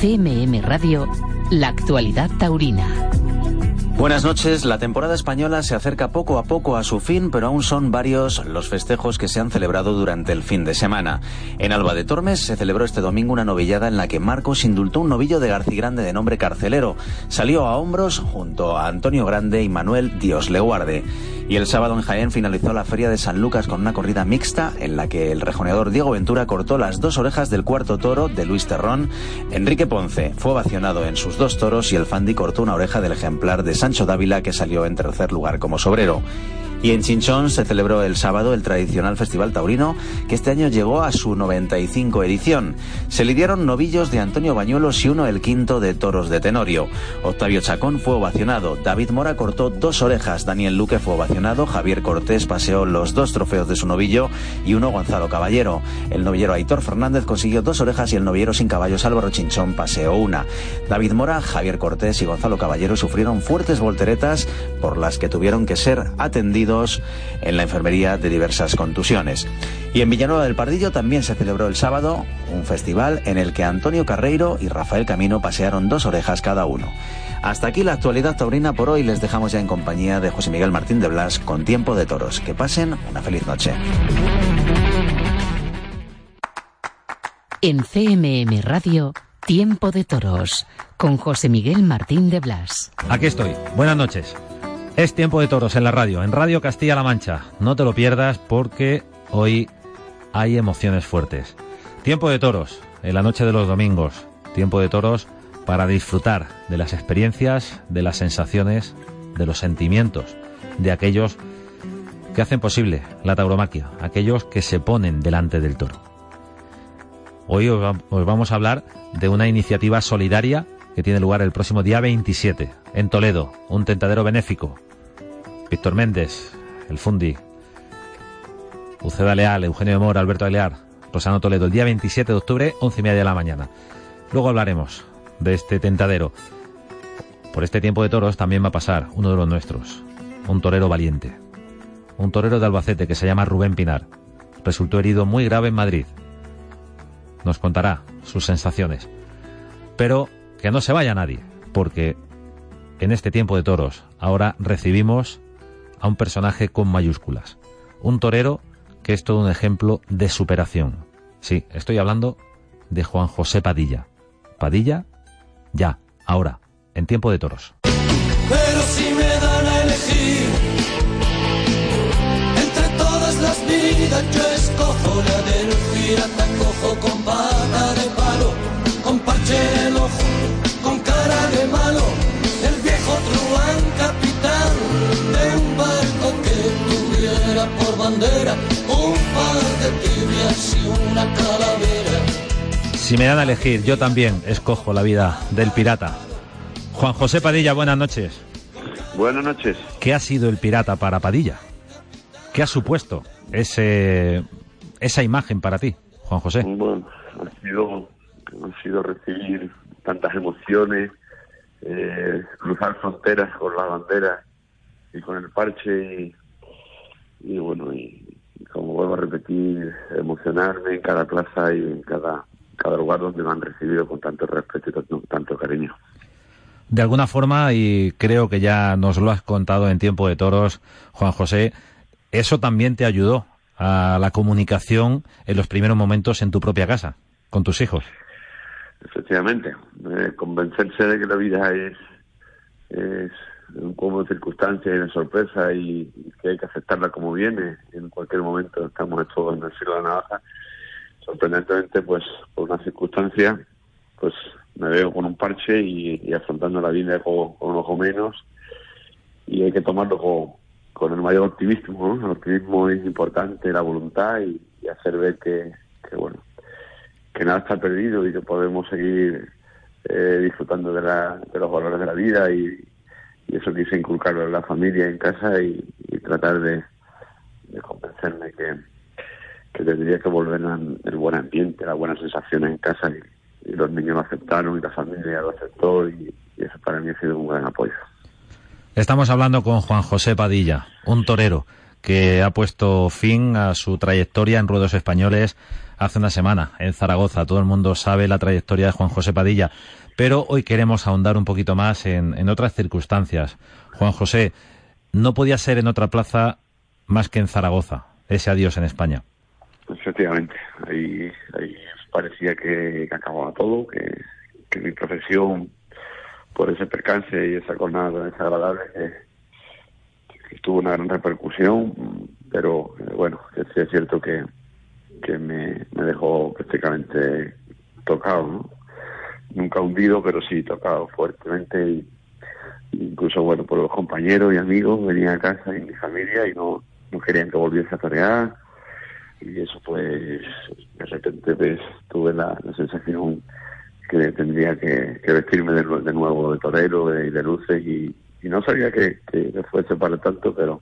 CMM Radio, la actualidad taurina. Buenas noches. La temporada española se acerca poco a poco a su fin, pero aún son varios los festejos que se han celebrado durante el fin de semana. En Alba de Tormes se celebró este domingo una novillada en la que Marcos indultó un novillo de Garcigrande de nombre Carcelero. Salió a hombros junto a Antonio Grande y Manuel Dios le guarde. Y el sábado en Jaén finalizó la feria de San Lucas con una corrida mixta en la que el rejoneador Diego Ventura cortó las dos orejas del cuarto toro de Luis Terrón. Enrique Ponce fue vacionado en sus dos toros y el Fandi cortó una oreja del ejemplar de Sancho Dávila que salió en tercer lugar como sobrero. Y en Chinchón se celebró el sábado el tradicional Festival Taurino, que este año llegó a su 95 edición. Se lidiaron novillos de Antonio Bañuelos y uno el quinto de toros de Tenorio. Octavio Chacón fue ovacionado, David Mora cortó dos orejas, Daniel Luque fue ovacionado, Javier Cortés paseó los dos trofeos de su novillo y uno Gonzalo Caballero. El novillero Aitor Fernández consiguió dos orejas y el novillero sin caballos Álvaro Chinchón paseó una. David Mora, Javier Cortés y Gonzalo Caballero sufrieron fuertes volteretas por las que tuvieron que ser atendidos en la enfermería de diversas contusiones. Y en Villanueva del Pardillo también se celebró el sábado un festival en el que Antonio Carreiro y Rafael Camino pasearon dos orejas cada uno. Hasta aquí la actualidad taurina por hoy. Les dejamos ya en compañía de José Miguel Martín de Blas con Tiempo de Toros. Que pasen una feliz noche. En CMM Radio, Tiempo de Toros, con José Miguel Martín de Blas. Aquí estoy. Buenas noches. Es tiempo de toros en la radio, en Radio Castilla-La Mancha. No te lo pierdas porque hoy hay emociones fuertes. Tiempo de toros en la noche de los domingos. Tiempo de toros para disfrutar de las experiencias, de las sensaciones, de los sentimientos de aquellos que hacen posible la tauromaquia, aquellos que se ponen delante del toro. Hoy os vamos a hablar de una iniciativa solidaria que tiene lugar el próximo día 27 en Toledo, un tentadero benéfico Víctor Méndez, el Fundi, Uceda Leal, Eugenio de Mora, Alberto Alear, Rosano Toledo, el día 27 de octubre, once y media de la mañana. Luego hablaremos de este tentadero. Por este tiempo de toros también va a pasar uno de los nuestros, un torero valiente, un torero de Albacete que se llama Rubén Pinar. Resultó herido muy grave en Madrid. Nos contará sus sensaciones. Pero que no se vaya nadie, porque en este tiempo de toros ahora recibimos a un personaje con mayúsculas. Un torero que es todo un ejemplo de superación. Sí, estoy hablando de Juan José Padilla. Padilla, ya, ahora, en tiempo de toros. Pero si me dan a elegir entre todas las vidas, yo escojo la del bandera un par de tibias y una calavera. Si me dan a elegir, yo también escojo la vida del pirata. Juan José Padilla, buenas noches. Buenas noches. ¿Qué ha sido el pirata para Padilla? ¿Qué ha supuesto ese, esa imagen para ti, Juan José? Bueno, ha sido, ha sido recibir tantas emociones, eh, cruzar fronteras con la bandera y con el parche y, y bueno, y, y como vuelvo a repetir, emocionarme en cada plaza y en cada, cada lugar donde me han recibido con tanto respeto y tanto, tanto cariño. De alguna forma, y creo que ya nos lo has contado en tiempo de toros, Juan José, eso también te ayudó a la comunicación en los primeros momentos en tu propia casa, con tus hijos. Efectivamente, eh, convencerse de que la vida es, es de circunstancias y de sorpresa y, que hay que aceptarla como viene. En cualquier momento estamos todos en el filo de la navaja. Sorprendentemente, pues por una circunstancia, pues me veo con un parche y, y afrontando la vida con, con, ojo menos y hay que tomarlo con, con el mayor optimismo. El optimismo es importante, la voluntad y, y hacer ver que, que, bueno, que nada está perdido y que podemos seguir eh, disfrutando de, la, de los valores de la vida y, y eso quise inculcarlo en la familia, en casa y, tratar de, convencerme que, que tendría que volver el buen ambiente, las buenas sensaciones en casa y, y, los niños lo aceptaron y la familia lo aceptó y, y eso para mí ha sido un gran apoyo. Estamos hablando con Juan José Padilla, un torero que ha puesto fin a su trayectoria en ruedos españoles hace una semana en Zaragoza. Todo el mundo sabe la trayectoria de Juan José Padilla, pero hoy queremos ahondar un poquito más en, en otras circunstancias. Juan José, no podía ser en otra plaza más que en Zaragoza, ese adiós en España. Efectivamente, ahí, ahí parecía que, acababa todo, que, mi profesión, por ese percance y esa jornada desagradable, que, tuvo una gran repercusión, pero eh, bueno, sí es cierto que, que me, me dejó prácticamente tocado, ¿no? Nunca hundido, pero sí tocado fuertemente. Incluso bueno por los compañeros y amigos venían a casa y mi familia y no, no querían que volviese a torear. Y eso pues de repente pues, tuve la, sensación que tendría que, vestirme de, nuevo de torero y de, luces. Y, no sabía que, que, fuese para tanto pero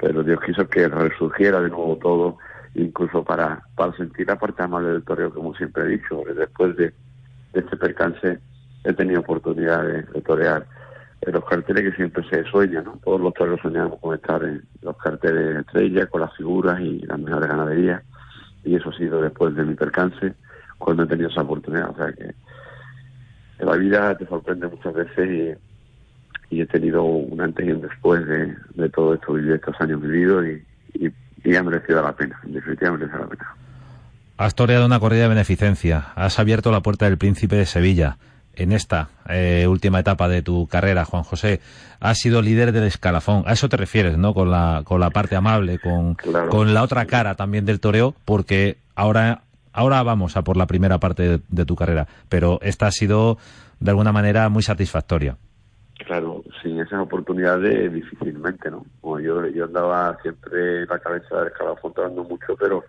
pero Dios quiso que resurgiera de nuevo todo incluso para, para sentir la parte amable del toreo como siempre he dicho después de, este percance he tenido oportunidad de, de torear los carteles que siempre se sueña, ¿no? Todos los toreros soñamos con estar en los carteles de estrella, con las figuras y las mejores ganaderías. Y eso ha sido después de mi percance, cuando he tenido esa oportunidad. O sea que, la vida te sorprende muchas veces y, he tenido un antes y un después de, todo esto, de estos años vividos y, y, ha merecido la pena, definitivamente merecido la pena. Has toreado una corrida de beneficencia, has abierto la puerta del Príncipe de Sevilla en esta eh, última etapa de tu carrera, Juan José, has sido líder del escalafón. A eso te refieres, ¿no? Con la, con la parte amable, con, con la otra cara también del toreo, porque ahora, ahora vamos a por la primera parte de, tu carrera, pero esta ha sido de alguna manera muy satisfactoria. Claro, sin esas oportunidades difícilmente, ¿no? yo, yo andaba siempre en la cabeza del escalafón trabajando mucho, pero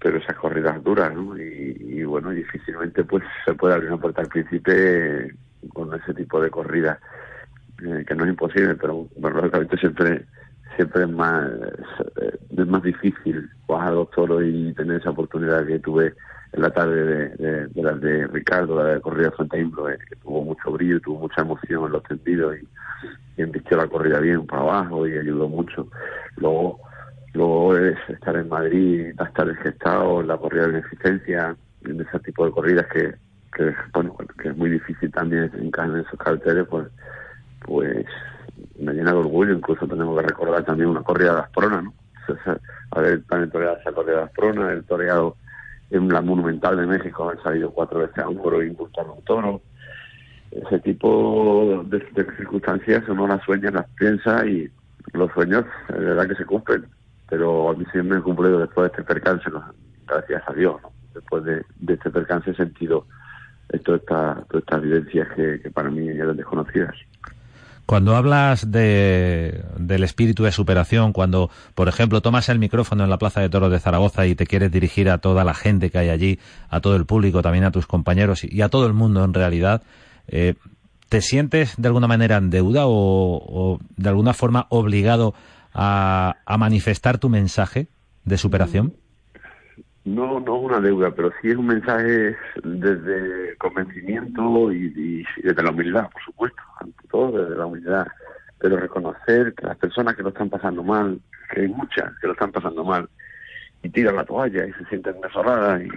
pero esas corridas duras, ¿no? Y, bueno, difícilmente pues se puede abrir una puerta al príncipe con ese tipo de corridas, eh, que no es imposible, pero bueno, lógicamente siempre siempre es más es más difícil bajar los toros y tener esa oportunidad que tuve en la tarde de, de, las de Ricardo, la de corrida Fontainebleau, eh, que tuvo mucho brillo, tuvo mucha emoción en los tendidos y, y la corrida bien para abajo y ayudó mucho. Luego Luego es estar en Madrid, estar gestado, la corrida de beneficencia, en ese tipo de corridas que, que, bueno, que es muy difícil también encajar en esos carteles, pues, pues me llena de orgullo. Incluso tenemos que recordar también una corrida de Asprona, ¿no? haber también toreado esa corrida de Asprona, el toreado en la Monumental de México, haber salido cuatro veces a un toro y impulsar un toro. Ese tipo de, circunstancias uno las sueña, las piensa y los sueños, de verdad que se cumplen pero a mí siempre me cumplido después de este percance, gracias a Dios, después de, este percance he sentido todas estas evidencias que, para mí eran desconocidas. Cuando hablas de, del espíritu de superación, cuando, por ejemplo, tomas el micrófono en la Plaza de Toros de Zaragoza y te quieres dirigir a toda la gente que hay allí, a todo el público, también a tus compañeros y a todo el mundo en realidad, eh, ¿te sientes de alguna manera en deuda o, o de alguna forma obligado a, a manifestar tu mensaje de superación? No, no es una deuda, pero sí es un mensaje desde convencimiento y, desde la humildad, por supuesto, ante todo desde la humildad, pero reconocer que las personas que lo están pasando mal, que hay muchas que lo están pasando mal, y tiran la toalla y se sienten desoladas y,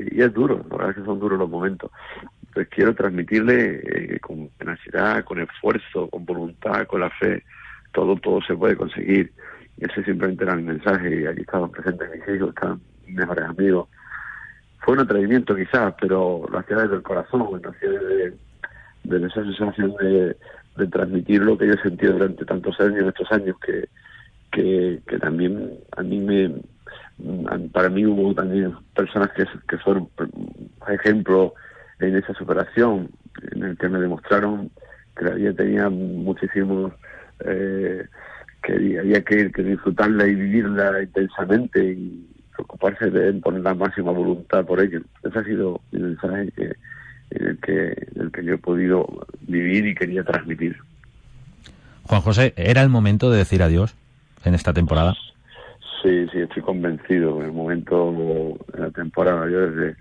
y, es duro, la verdad es que son duros los momentos. Pues quiero transmitirle eh, con tenacidad, con esfuerzo, con voluntad, con la fe, todo, todo se puede conseguir. Ese simplemente era mi mensaje y allí estaban presentes mis hijos, estaban mis mejores amigos. Fue un atrevimiento quizás, pero lo hacía desde el corazón, lo hacía desde, esa sensación de, transmitir lo que yo he sentido durante tantos años, estos años, que, que, también a mí me, para mí hubo también personas que, que fueron ejemplo en esa superación, en el que me demostraron que la vida tenía muchísimos eh, que había que, disfrutarla y vivirla intensamente y preocuparse de poner la máxima voluntad por ello. Ese ha sido el mensaje que, en, el que, el que yo he podido vivir y quería transmitir. Juan José, ¿era el momento de decir adiós en esta temporada? Sí, sí, estoy convencido. En el momento de la temporada, yo desde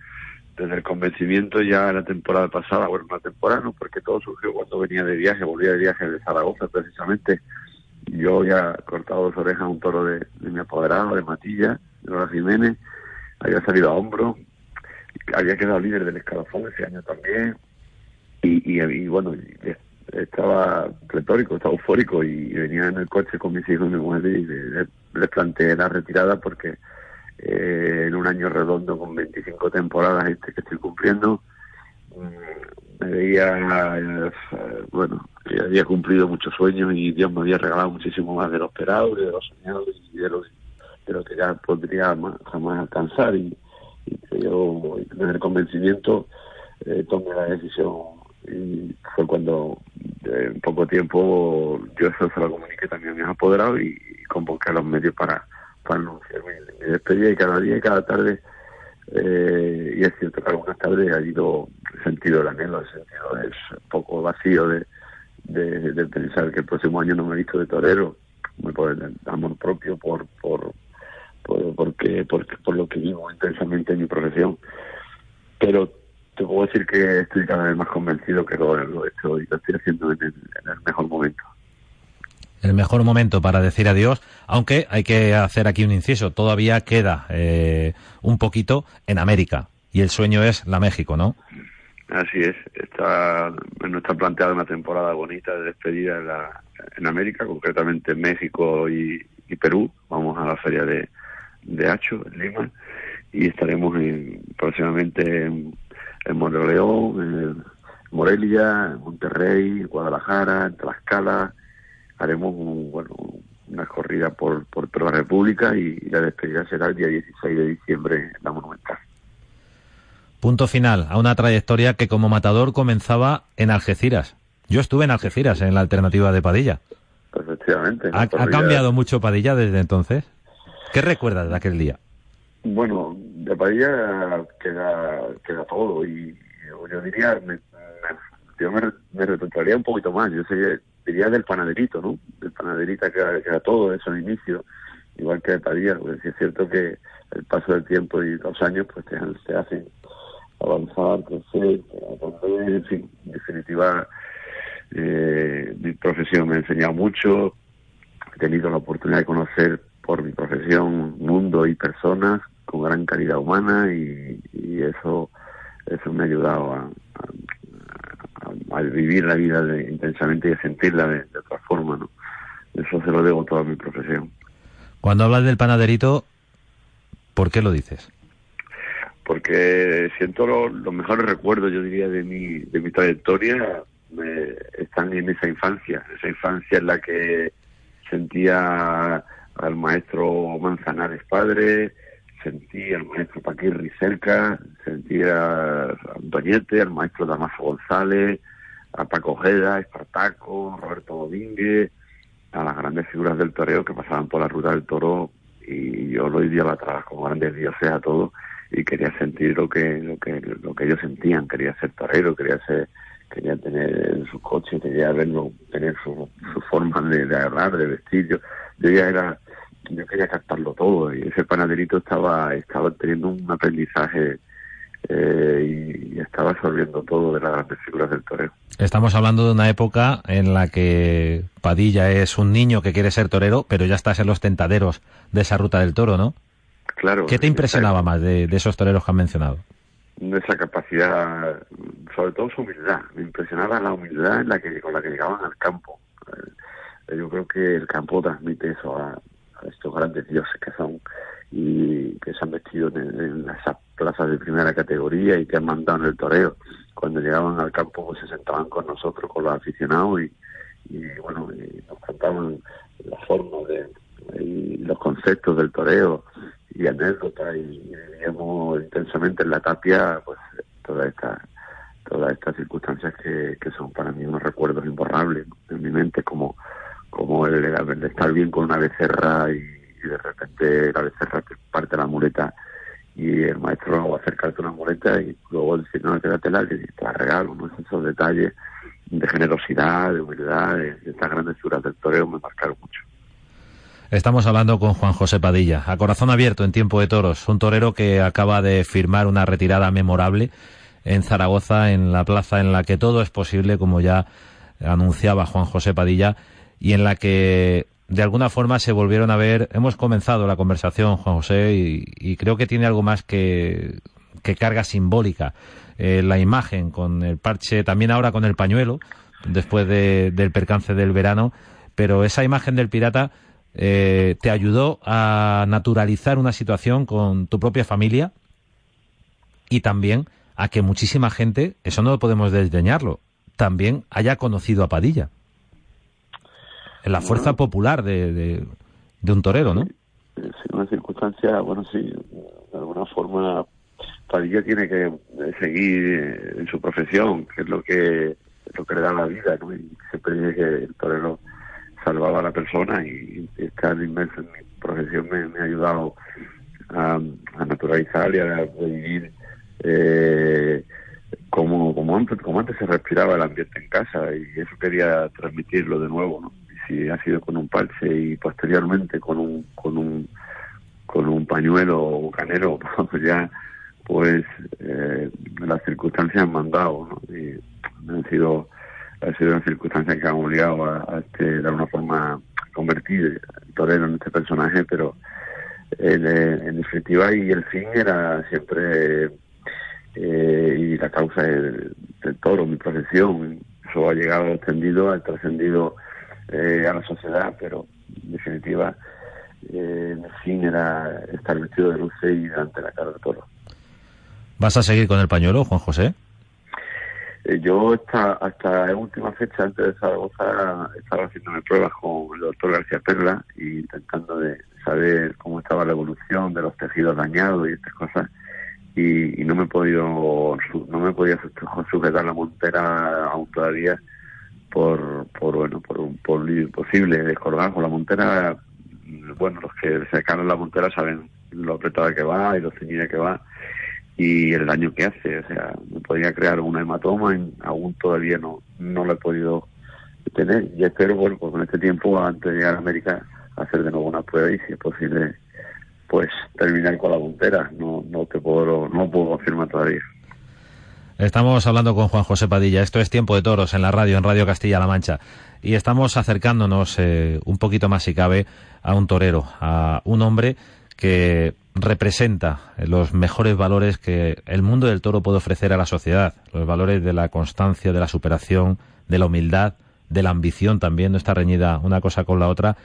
desde el convencimiento ya la temporada pasada, bueno, una temporada no, porque todo surgió cuando venía de viaje, volvía de viaje de Zaragoza precisamente. Yo he cortado dos orejas a un toro de, mi apoderado, de Matilla, de Laura Jiménez, había salido a hombro, había quedado líder del escalafón ese año también, y, y, bueno, estaba retórico, estaba eufórico y venía en el coche con mis hijos y mi mujer y les, planteé la retirada porque eh, en un año redondo con 25 temporadas este que estoy cumpliendo. Mm, me veía eh, bueno había cumplido muchos sueños y Dios me había regalado muchísimo más de lo esperado de lo soñado y de lo, de lo que ya podría jamás alcanzar. Y, yo desde el convencimiento eh, tomé la decisión y fue cuando en poco tiempo yo eso se lo comuniqué también a mis apoderados y, convoqué a los medios para, para anunciar mi, despedida y cada día y cada tarde eh, y es cierto que algunas tardes ha ido sentido el anhelo, el sentido es un poco vacío de, de, pensar que el próximo año no me he visto de torero, por el amor propio, por, por, por, porque, por, lo que vivo intensamente en mi profesión. Pero te puedo decir que estoy cada vez más convencido que lo, lo, estoy, lo estoy haciendo en el, mejor momento. El mejor momento para decir adiós, aunque hay que hacer aquí un inciso, todavía queda eh, un poquito en América y el sueño es la México, ¿no? Así es, está, no está planteada una temporada bonita de despedida en, la, en América, concretamente en México y, Perú. Vamos a la feria de, de Hacho, en Lima, y estaremos en, próximamente en en Montevideo, en Morelia, en Monterrey, en Guadalajara, en Tlaxcala. Haremos bueno, una corrida por, por toda la República y, la despedida será el día 16 de diciembre en la Monumental. Punto final a una trayectoria que como matador comenzaba en Algeciras. Yo estuve en Algeciras, en la alternativa de Padilla. Efectivamente. ¿Ha, ¿Ha, cambiado mucho Padilla desde entonces? ¿Qué recuerdas de aquel día? Bueno, de Padilla queda, queda todo y yo diría, me, yo me, me un poquito más, yo diría del panaderito, ¿no? Del panaderita queda, queda todo eso al inicio, igual que de Padilla, porque es cierto que el paso del tiempo y los años pues te, te hacen avanzar, crecer, en fin, en definitiva eh, mi profesión me ha enseñado mucho, he tenido la oportunidad de conocer por mi profesión mundo y personas con gran calidad humana y, eso eso me ha ayudado a, a, vivir la vida intensamente y a sentirla de, otra forma, ¿no? Eso se lo debo toda mi profesión. Cuando hablas del panaderito, ¿por qué lo dices? Porque siento los mejores recuerdos, yo diría, de mi, de mi trayectoria están en esa infancia, esa infancia en la que sentía al maestro Manzanares padre, sentí al maestro Paquirri cerca, sentí a Antoñete, al maestro Damaso González, a Paco Ojeda, Espartaco, Roberto Domínguez, a las grandes figuras del toreo que pasaban por la ruta del toro y yo lo atrás como grandes dioses a todos y quería sentir lo que lo que lo que ellos sentían. Quería ser torero quería ser quería tener su coche quería verlo tener su, su forma de, de agarrar de vestir. Yo, yo ya era yo quería captarlo todo y ese panaderito estaba estaba teniendo un aprendizaje eh, y, estaba absorbiendo todo de las grandes figuras del torero. Estamos hablando de una época en la que Padilla es un niño que quiere ser torero, pero ya estás en los tentaderos de esa ruta del toro, ¿no? Claro. ¿Qué te impresionaba más de, esos toreros que han mencionado? esa capacidad, sobre todo su humildad. Me impresionaba la humildad en la que, con la que llegaban al campo. Eh, yo creo que el campo transmite eso a, estos grandes dioses que son y que se han vestido en, esas plazas de primera categoría y que han mandado en el toreo. Cuando llegaban al campo pues se sentaban con nosotros, con los aficionados y, bueno, nos contaban la forma de y los conceptos del toreo y anécdotas y, vivíamos intensamente en la tapia pues todas estas todas estas circunstancias que, que son para mí unos recuerdos imborrables en mi mente como como el, de estar bien con una becerra y, de repente la becerra parte la muleta y el maestro va a acercarte una muleta y luego decir, no, quédatela y te la regalo, ¿no? Esos detalles de generosidad, de humildad, de, estas grandes figuras del toreo me marcaron mucho. Estamos hablando con Juan José Padilla, a corazón abierto en tiempo de toros, un torero que acaba de firmar una retirada memorable en Zaragoza, en la plaza en la que todo es posible, como ya anunciaba Juan José Padilla, y en la que de alguna forma se volvieron a ver. Hemos comenzado la conversación, Juan José, y, creo que tiene algo más que, carga simbólica. Eh, la imagen con el parche, también ahora con el pañuelo, después del percance del verano, pero esa imagen del pirata eh, te ayudó a naturalizar una situación con tu propia familia y también a que muchísima gente, eso no podemos desdeñarlo, también haya conocido a Padilla. En la fuerza popular de, de, un torero, ¿no? Sí, una circunstancia, bueno, sí, de alguna forma Padilla tiene que seguir en su profesión, que es lo que lo que le da la vida, ¿no? Y siempre dice que el torero salvaba a la persona y, estar inmerso en mi profesión me, ha ayudado a, naturalizar y a vivir eh, como, como, antes, como antes se respiraba el ambiente en casa y eso quería transmitirlo de nuevo, ¿no? Si ha sido con un parche y posteriormente con un, con un, con un pañuelo o canero, pues ya pues eh, las circunstancias han mandado, ¿no? Y han sido, ha sido una circunstancia que han obligado a, este, de alguna forma convertir torero en este personaje, pero en, en definitiva y el fin era siempre eh, y la causa del, toro, mi profesión. Eso ha llegado extendido, ha trascendido eh, a la sociedad, pero en definitiva eh, mi fin era estar vestido de luce y delante de la cara del toro. ¿Vas a seguir con el pañuelo, Juan José? Eh, yo hasta, hasta la última fecha, antes de Zaragoza, estaba haciéndome pruebas con el doctor García Perla y intentando de saber cómo estaba la evolución de los tejidos dañados y estas cosas y, no me he podido no me podía sujetar la montera aún todavía por por bueno por un posible descolgar con la montera bueno los que se sacaron la montera saben lo apretada que va y lo ceñida que va y el daño que hace o sea me podría crear una hematoma y aún todavía no no lo he podido tener y espero bueno pues con este tiempo antes de llegar a América hacer de nuevo una prueba y si es posible pues terminar con la puntera. No, no te puedo, no puedo confirmar todavía. Estamos hablando con Juan José Padilla. Esto es Tiempo de Toros en la radio, en Radio Castilla-La Mancha. Y estamos acercándonos eh, un poquito más, si cabe, a un torero, a un hombre que representa los mejores valores que el mundo del toro puede ofrecer a la sociedad. Los valores de la constancia, de la superación, de la humildad, de la ambición también. No está reñida una cosa con la otra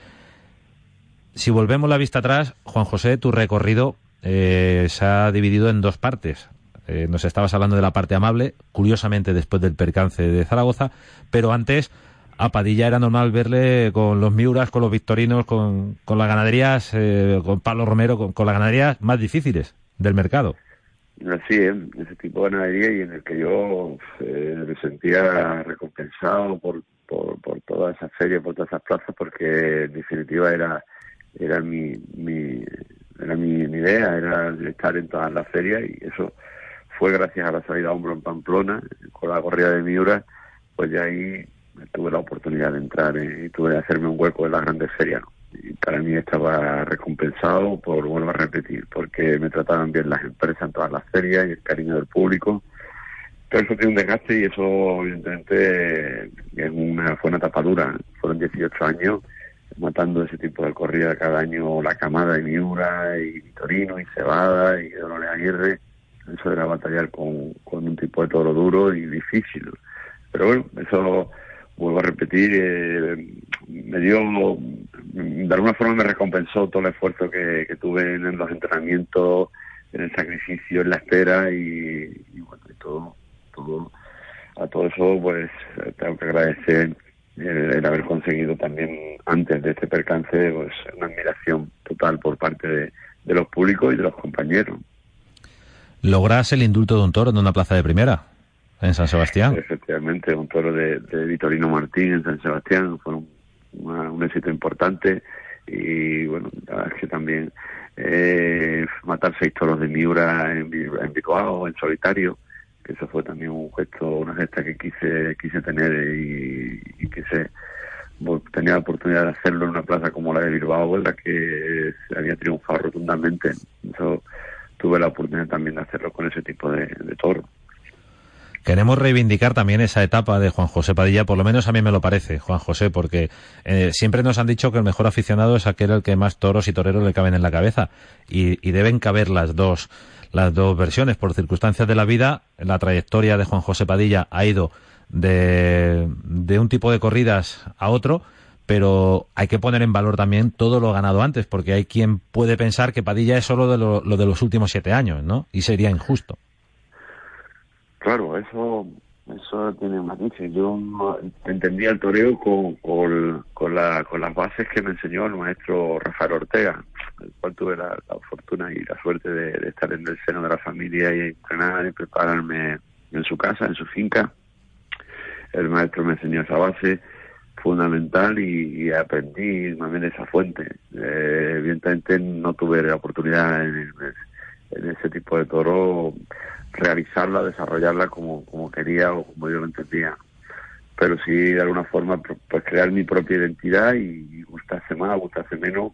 si volvemos la vista atrás, Juan José, tu recorrido eh, se ha dividido en dos partes. Eh, nos estabas hablando de la parte amable, curiosamente después del percance de Zaragoza, pero antes a Padilla era normal verle con los Miuras, con los Victorinos, con, con las ganaderías, eh, con Pablo Romero, con, las ganaderías más difíciles del mercado. Así es, ese tipo de ganadería y en el que yo me sentía recompensado por, por, por toda esa feria, por todas esas plazas, porque en definitiva era era mi, mi era mi, idea, era estar en todas las ferias y eso fue gracias a la salida a hombro en Pamplona, con la corrida de Miura, pues ya ahí tuve la oportunidad de entrar y tuve que hacerme un hueco en las grandes ferias. Y para mí estaba recompensado por, vuelvo a repetir, porque me trataban bien las empresas en todas las ferias y el cariño del público. Pero eso tiene un desgaste y eso evidentemente es una, fue una tapadura. Fueron 18 años matando ese tipo de corrida cada año la camada de Miura y Vitorino y Cebada y Dolores Aguirre. Eso era batallar con, con un tipo de toro duro y difícil. Pero bueno, eso vuelvo a repetir, eh, me dio, de alguna forma me recompensó todo el esfuerzo que, que tuve en los entrenamientos, en el sacrificio, en la espera y, y bueno, y todo, todo, a todo eso pues tengo que agradecer el, haber conseguido también antes de este percance pues una admiración total por parte de, los públicos y de los compañeros. ¿Logras el indulto de un toro en una plaza de primera en San Sebastián? Efectivamente, un toro de, Vitorino Martín en San Sebastián fue un, éxito importante y bueno, es que también eh, matar seis toros de Miura en, en Bicoao, en solitario, que eso fue también un gesto, una gesta que quise quise tener y, que se tenía la oportunidad de hacerlo en una plaza como la de Bilbao, en la que se había triunfado rotundamente. Tuve la oportunidad también de hacerlo con ese tipo de, toro. Queremos reivindicar también esa etapa de Juan José Padilla, por lo menos a mí me lo parece, Juan José, porque eh, siempre nos han dicho que el mejor aficionado es aquel al que más toros y toreros le caben en la cabeza y, y deben caber las dos las dos versiones por circunstancias de la vida. La trayectoria de Juan José Padilla ha ido de, de un tipo de corridas a otro pero hay que poner en valor también todo lo ganado antes, porque hay quien puede pensar que Padilla es solo de lo, de los últimos siete años, ¿no? Y sería injusto. Claro, eso eso tiene matices. Yo entendía el toreo con, con, con, la, con las bases que me enseñó el maestro Rafael Ortega, el cual tuve la, fortuna y la suerte de, estar en el seno de la familia y entrenar y prepararme en su casa, en su finca. El maestro me enseñó esa base fundamental y, aprendí bien esa fuente. Eh, evidentemente no tuve la oportunidad en, ese tipo de toro realizarla, desarrollarla como, quería o como yo lo entendía. Pero sí, de alguna forma, pues crear mi propia identidad y, gustarse más, gustarse menos,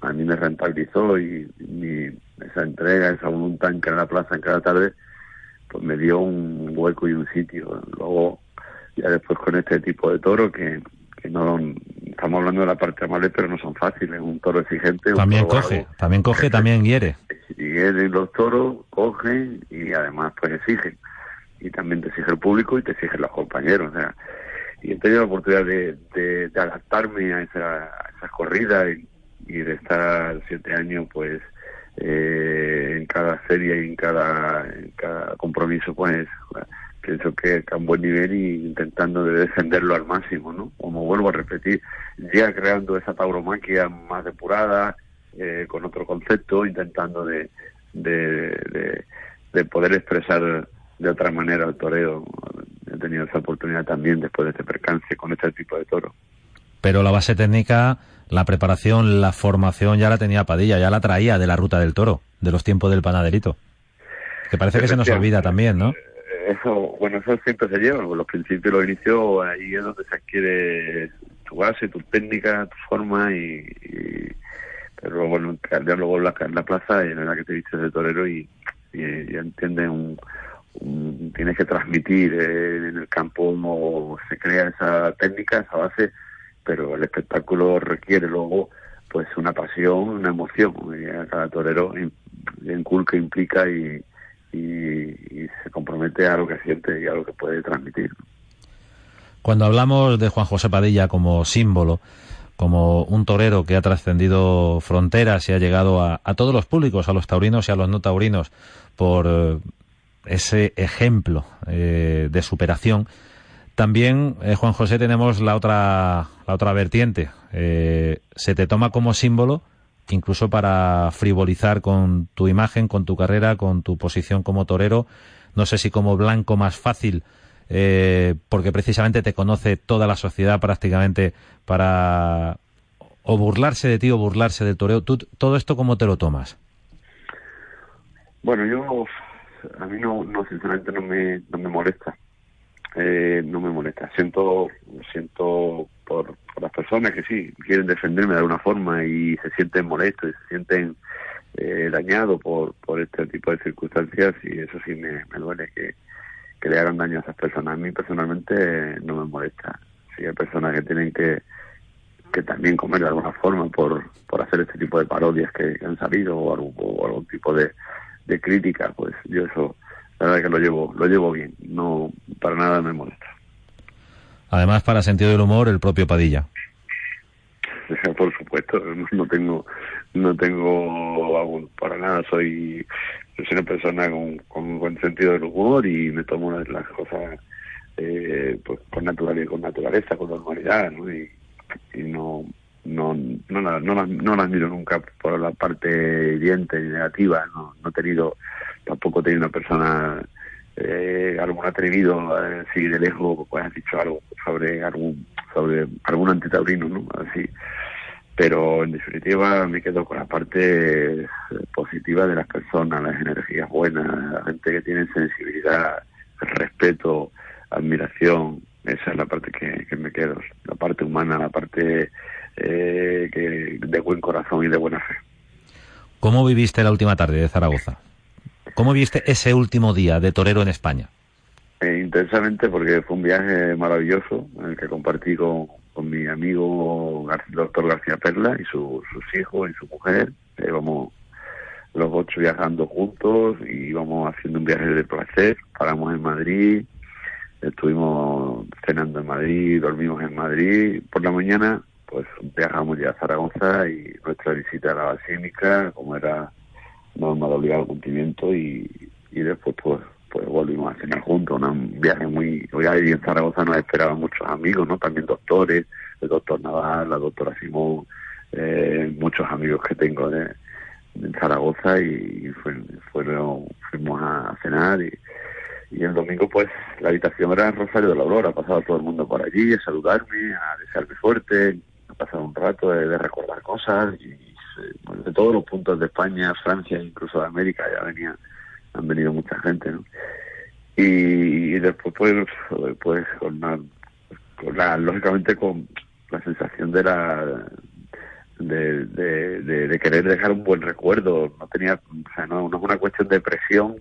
a mí me rentabilizó y, esa entrega, esa voluntad en cada plaza, en cada tarde, pues me dio un hueco y un sitio. Luego, ya después con este tipo de toro que, no estamos hablando de la parte amable, pero no son fáciles. Un toro exigente. También coge, también coge, también hiere. Hieren los toros, cogen y además pues exigen. Y también te exige el público y te exigen los compañeros. O sea, y he tenido la oportunidad de, de, adaptarme a, esa, esas corridas y, de estar siete años pues eh, en cada serie y en cada, en cada compromiso pues pienso que a un buen nivel y intentando de defenderlo al máximo, ¿no? Como vuelvo a repetir, ya creando esa tauromaquia más depurada, eh, con otro concepto, intentando de, de, de, poder expresar de otra manera el toreo. He tenido esa oportunidad también después de este percance con este tipo de toro. Pero la base técnica, la preparación, la formación ya la tenía Padilla, ya la traía de la ruta del toro, de los tiempos del panaderito. Que parece que se nos olvida también, ¿no? Eso, bueno, eso siempre se lleva, los principios, los inicios, ahí es donde se adquiere tu base, tu técnica, tu forma y, pero bueno, luego la, la plaza y en la que te viste de torero y, y, entiendes un, tienes que transmitir eh, en el campo cómo se crea esa técnica, esa base, pero el espectáculo requiere luego pues una pasión, una emoción, y a cada torero inculca, implica y, y, se compromete a lo que siente y a lo que puede transmitir. Cuando hablamos de Juan José Padilla como símbolo, como un torero que ha trascendido fronteras y ha llegado a, todos los públicos, a los taurinos y a los no taurinos, por eh, ese ejemplo eh, de superación, también, eh, Juan José, tenemos la otra, la otra vertiente. se te toma como símbolo incluso para frivolizar con tu imagen, con tu carrera, con tu posición como torero. No sé si como blanco más fácil, eh, porque precisamente te conoce toda la sociedad prácticamente para o burlarse de ti o burlarse del toreo. ¿Tú, ¿Todo esto cómo te lo tomas? Bueno, yo, a mí no, no sinceramente no me, no me molesta. Eh, no me molesta. Siento, siento por, las personas que sí quieren defenderme de alguna forma y se sienten molestos y se sienten eh, dañados por, por este tipo de circunstancias y eso sí me, duele que, que, le hagan daño a esas personas. A mí personalmente no me molesta. Si hay personas que tienen que que también comer de alguna forma por, por hacer este tipo de parodias que, han salido o algún, o algún tipo de, de crítica, pues yo eso la verdad que lo llevo, lo llevo bien, no para nada me molesta. Además, para sentido del humor, el propio Padilla. Por supuesto, no tengo, no tengo, para nada, soy, soy una persona con, con sentido del humor y me tomo las cosas eh, pues, con, naturaleza, con naturaleza, con normalidad, ¿no? Y, no, no, no, la, no, no las miro nunca por la parte hiriente y negativa, no, no he tenido tampoco tiene una persona, eh, algún atrevido, a decir de lejos, pues has dicho algo sobre algún, sobre algún antitaurino, ¿no? Así. Pero en definitiva me quedo con la parte eh, positiva de las personas, las energías buenas, la gente que tiene sensibilidad, respeto, admiración, esa es la parte que, me quedo, la parte humana, la parte eh, que, de buen corazón y de buena fe. ¿Cómo viviste la última tarde de Zaragoza? ¿Cómo viste ese último día de torero en España? Eh, intensamente porque fue un viaje maravilloso en el que compartí con, con mi amigo el doctor García Perla y sus hijos y su mujer. Íbamos los ocho viajando juntos y íbamos haciendo un viaje de placer. Paramos en Madrid, estuvimos cenando en Madrid, dormimos en Madrid. Por la mañana, pues viajamos ya a Zaragoza y nuestra visita a la Basílica, como era normal obligado al cumplimiento, y, y después, pues, pues volvimos a cenar juntos. Un viaje muy. Hoy ahí en Zaragoza nos esperaban muchos amigos, ¿no? También doctores, el doctor Naval, la doctora Simón, eh, muchos amigos que tengo de, en Zaragoza y, fueron, fuimos a cenar y y el domingo pues la habitación era en Rosario de la Aurora, pasaba todo el mundo por allí a saludarme, a desearme suerte, a pasar un rato de, recordar cosas y de todos los puntos de España, Francia, incluso de América ya venía, han venido mucha gente, ¿no? Y, después pues, pues con, la, lógicamente con la sensación de la de, querer dejar un buen recuerdo, no tenía, no, no es una cuestión de presión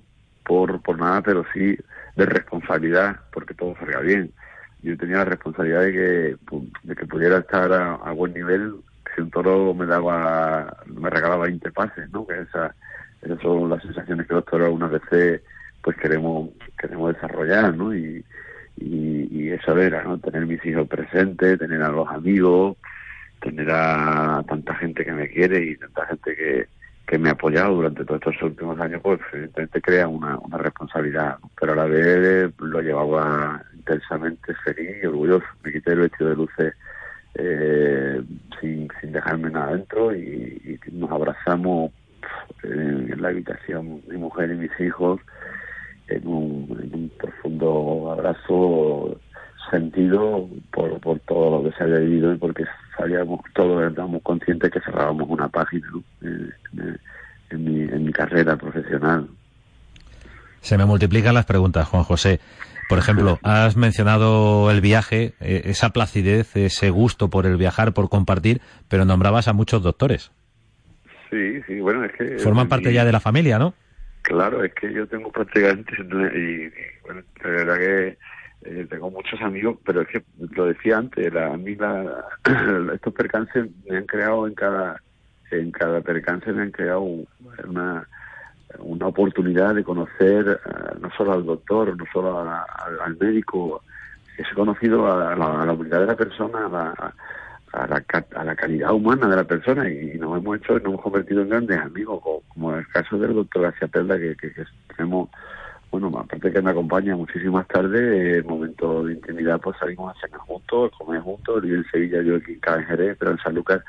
por, por nada, pero sí de responsabilidad, porque todo salga bien. Yo tenía la responsabilidad de que, de que pudiera estar a, buen nivel si un toro me daba, me regalaba 20 pases, ¿no? Que esa, esas son las sensaciones que los toros algunas veces pues queremos, queremos desarrollar, ¿no? Y, y, y eso era, ¿no? Tener mis hijos presentes, tener a los amigos, tener a tanta gente que me quiere y tanta gente que, que me ha apoyado durante todos estos últimos años, pues evidentemente crea una, una responsabilidad, pero a la vez lo llevaba intensamente feliz y orgulloso. Me quité el vestido de luces eh, sin, sin dejarme nada dentro y, nos abrazamos en, la habitación mi mujer y mis hijos en un, en un profundo abrazo sentido por, por todo lo que se había vivido y porque sabíamos todos, éramos conscientes que cerrábamos una página en, mi, en mi carrera profesional. Se me multiplican las preguntas, Juan José. Por ejemplo, has mencionado el viaje, eh, esa placidez, ese gusto por el viajar, por compartir, pero nombrabas a muchos doctores. Sí, sí, bueno, es que... Forman parte ya de la familia, ¿no? Claro, es que yo tengo prácticamente... Y, bueno, la verdad que eh, tengo muchos amigos, pero es que lo decía antes, la, a mí la, estos percances me han creado en cada en cada percance me han creado una, una oportunidad de conocer eh, no solo al doctor, no solo al médico, he conocido a la, a la, unidad de la persona, a la, a la, a la calidad humana de la persona y, nos hemos hecho, nos hemos convertido en grandes amigos, como, en el caso del doctor García Perla, que, que tenemos bueno, aparte que me acompaña muchísimas tardes, en momentos de intimidad, pues salimos a cenar juntos, a comer juntos, yo en Sevilla, yo aquí en Jerez, pero en San Lucas,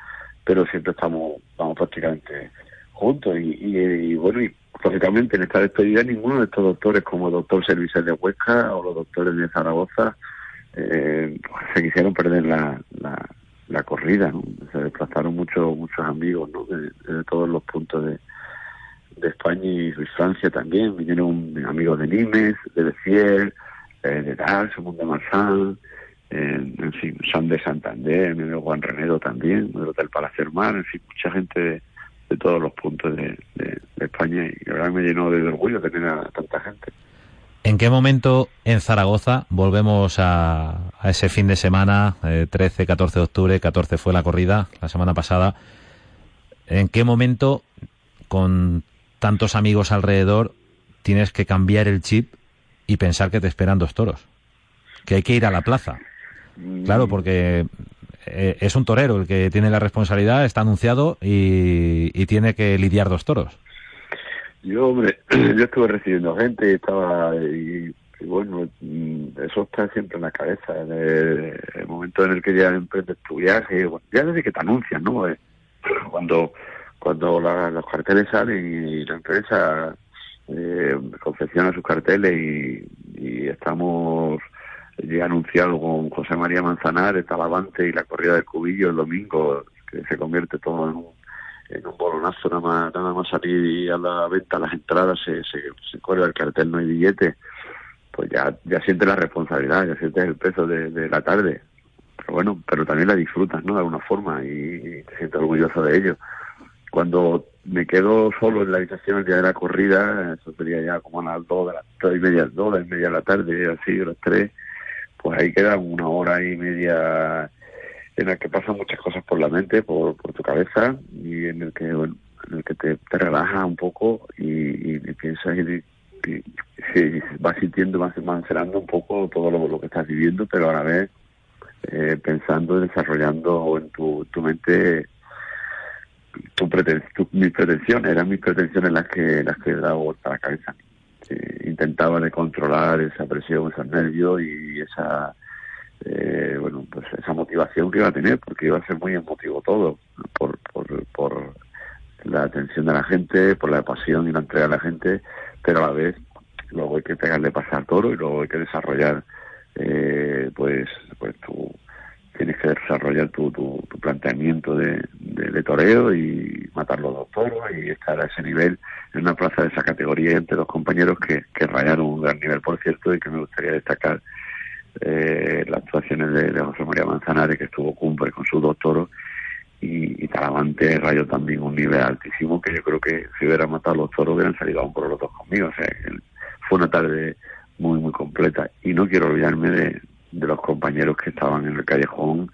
pero siempre estamos, estamos prácticamente juntos y, y, bueno, y lógicamente en esta despedida ninguno de estos doctores, como el doctor Servicial de Huesca o los doctores de Zaragoza, eh, se quisieron perder la, la, corrida, se desplazaron muchos muchos amigos ¿no? de todos los puntos de de España y Francia también. Vinieron amigos de Nimes, de Beciel, eh, de Dals, de Marsan, eh, en fin, San de Santander, vino Juan Renedo también, del Hotel Palacio Hermano, en fin, mucha gente todos los puntos de, España y ahora me llenó de orgullo tener a tanta gente. ¿En qué momento en Zaragoza volvemos a, a ese fin de semana, 13, eh, 14 de octubre, 14 fue la corrida, la semana pasada? ¿En qué momento, con tantos amigos alrededor, tienes que cambiar el chip y pensar que te esperan dos toros. Que hay que ir a la plaza. Claro, porque eh, es un torero el que tiene la responsabilidad, está anunciado y, tiene que lidiar dos toros. Yo, hombre, yo estuve recibiendo gente, estaba y, bueno, mm, eso está siempre en la cabeza. El, momento en el que ya emprendes tu viaje, ya desde que te anuncian, ¿no? Eh, cuando cuando los carteles salen y la empresa eh, confecciona sus carteles y, estamos ya anunciado con José María Manzanar, Talavante y la corrida del Cubillo el domingo, que se convierte todo en un, en un bolonazo, nada más, nada más salir a la venta las entradas, se, se, se el cartel, no hay billete, pues ya, ya sientes la responsabilidad, ya sientes el peso de, la tarde. Pero bueno, pero también la disfrutas, ¿no? De alguna forma y, y te sientes orgulloso de ello cuando me quedo solo en la habitación el día de la corrida, eso sería ya como a las dos de las tres y media, dos y media de la tarde, así, a las tres, pues ahí queda una hora y media en la que pasan muchas cosas por la mente, por, tu cabeza, y en el que, bueno, en el que te, relajas un poco y, piensas y, y, vas sintiendo, vas mancerando un poco todo lo, que estás viviendo, pero a la vez eh, pensando, desarrollando en tu, mente tu, mis pretensiones, eran mis pretensiones las que las que he dado vuelta a la cabeza. Intentaba de controlar esa presión, esos nervios y esa eh, bueno pues esa motivación que iba a tener, porque iba a ser muy emotivo todo, por, por, por la atención de la gente, por la pasión y la entrega de la gente, pero a la vez luego hay que pegarle pasar toro y luego hay que desarrollar eh, pues pues tu tienes que desarrollar tu, tu, planteamiento de, de, toreo y matar los dos toros y estar a ese nivel en una plaza de esa categoría entre dos compañeros que, que rayaron un gran nivel, por cierto, y que me gustaría destacar eh, las actuaciones de, José María Manzanares, que estuvo cumple con sus dos toros, y, y Talavante rayó también un nivel altísimo, que yo creo que si hubiera matado los toros hubieran salido a por los dos conmigo. O sea, fue una tarde muy, muy completa. Y no quiero olvidarme de, de los compañeros que estaban en el callejón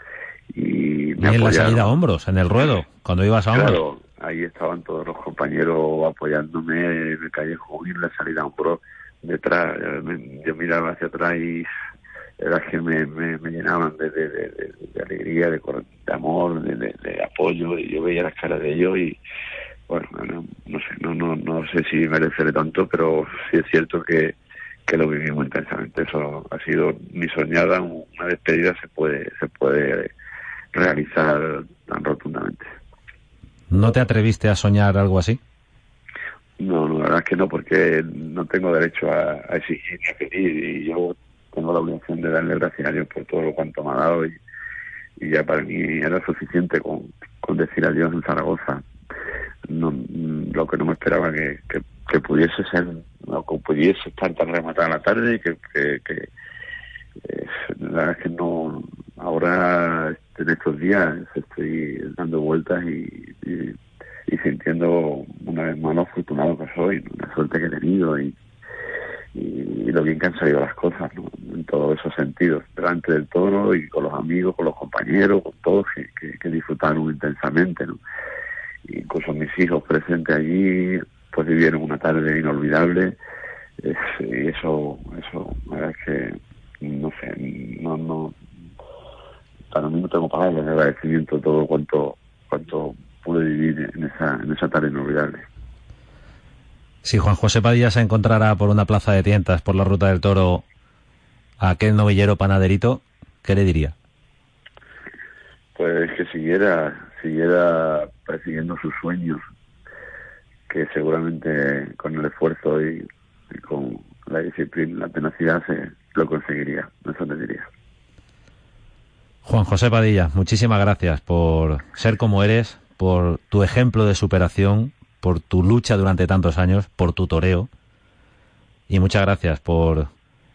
y me en la salida a hombros, en el ruedo, cuando ibas a hombros. Claro, ahí estaban todos los compañeros apoyándome en el callejón y en la salida a hombros detrás. Yo miraba hacia atrás y era que me, me, llenaban de, de, de, de alegría, de, amor, de, apoyo, y yo veía las caras de ellos y bueno, no, no sé, no, no, no sé si mereceré tanto, pero sí es cierto que, que lo viví muy intensamente. Eso ha sido mi soñada, una despedida se puede, se puede realizar tan rotundamente. ¿No te atreviste a soñar algo así? No, no, la verdad es que no, porque no tengo derecho a, exigir ni a pedir y yo tengo la obligación de darle gracias a Dios por todo lo cuanto me ha dado y, ya para mí era suficiente con, con decir adiós en Zaragoza. No, lo que no me esperaba que, que, que pudiese ser no que pudiese estar tan rematada la tarde y que, que, eh, la verdad es que no ahora en estos días estoy dando vueltas y, sintiendo una vez más lo afortunado que soy la suerte que he tenido y, lo bien que han salido las cosas en todos esos sentidos delante del toro y con los amigos con los compañeros con todos que, que, disfrutaron intensamente ¿no? Incluso mis hijos presentes allí pues vivieron una tarde inolvidable y eso, eso, es que, no sé, no, no, para mí no tengo palabras de agradecimiento todo cuanto, cuanto pude vivir en esa, en esa tarde inolvidable. Si Juan José Padilla se encontrara por una plaza de tientas por la ruta del toro a aquel novillero panaderito, ¿qué le diría? Pues que siguiera, siguiera persiguiendo sus sueños, que seguramente con el esfuerzo y, con la disciplina, la tenacidad se lo conseguiría, eso te diría. Juan José Padilla, muchísimas gracias por ser como eres, por tu ejemplo de superación, por tu lucha durante tantos años, por tu toreo. Y muchas gracias por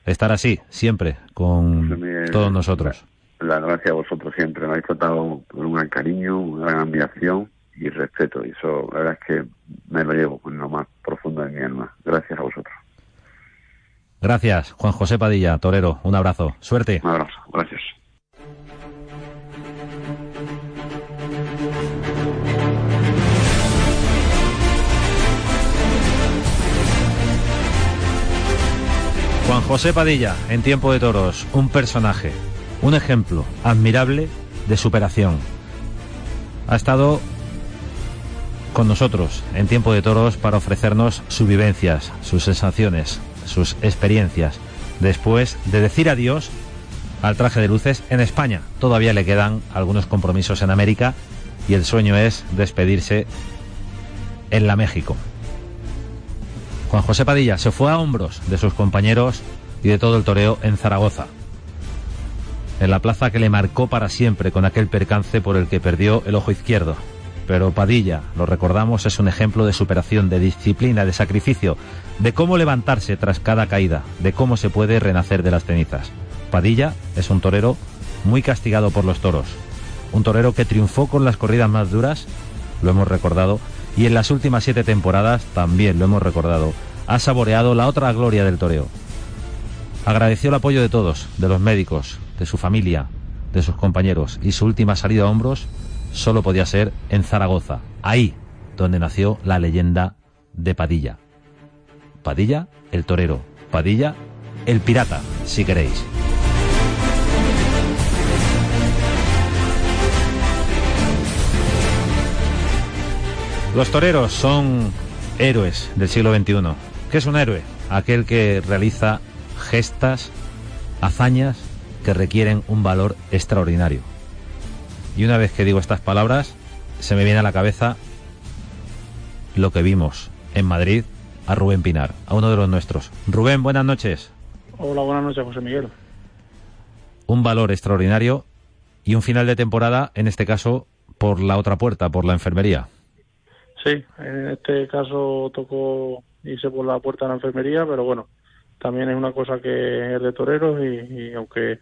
estar así, siempre, con todos nosotros. La, gracias a vosotros siempre. Me habéis tratado con un gran cariño, una gran admiración y respeto. Y eso, la verdad es que me lo llevo con lo más profundo de mi alma. Gracias a vosotros. Gracias, Juan José Padilla, torero. Un abrazo. Suerte. Un abrazo. Gracias. Juan José Padilla, en Tiempo de Toros, un personaje, un ejemplo admirable de superación. Ha estado con nosotros en Tiempo de Toros para ofrecernos sus vivencias, sus sensaciones, sus experiencias. Después de decir adiós al traje de luces en España. Todavía le quedan algunos compromisos en América y el sueño es despedirse en la México. Juan José Padilla se fue a hombros de sus compañeros y de todo el toreo en Zaragoza, en la plaza que le marcó para siempre con aquel percance por el que perdió el ojo izquierdo. Pero Padilla, lo recordamos, es un ejemplo de superación, de disciplina, de sacrificio, de cómo levantarse tras cada caída, de cómo se puede renacer de las cenizas. Padilla es un torero muy castigado por los toros, un torero que triunfó con las corridas más duras, lo hemos recordado, y en las últimas siete temporadas, también lo hemos recordado, ha saboreado la otra gloria del toreo. Agradeció el apoyo de todos, de los médicos, de su familia, de sus compañeros, y su última salida a hombros solo podía ser en Zaragoza, ahí donde nació la leyenda de Padilla. Padilla, el torero. Padilla, el pirata, si queréis. Los toreros son héroes del siglo XXI. ¿Qué es un héroe? Aquel que realiza gestas, hazañas que requieren un valor extraordinario. Y una vez que digo estas palabras, se me viene a la cabeza lo que vimos en Madrid a Rubén Pinar, a uno de los nuestros. Rubén, buenas noches. Hola, buenas noches, José Miguel. Un valor extraordinario y un final de temporada, en este caso, por la otra puerta, por la enfermería. Sí, en este caso tocó irse por la puerta de la enfermería, pero bueno, también es una cosa que es de toreros y, aunque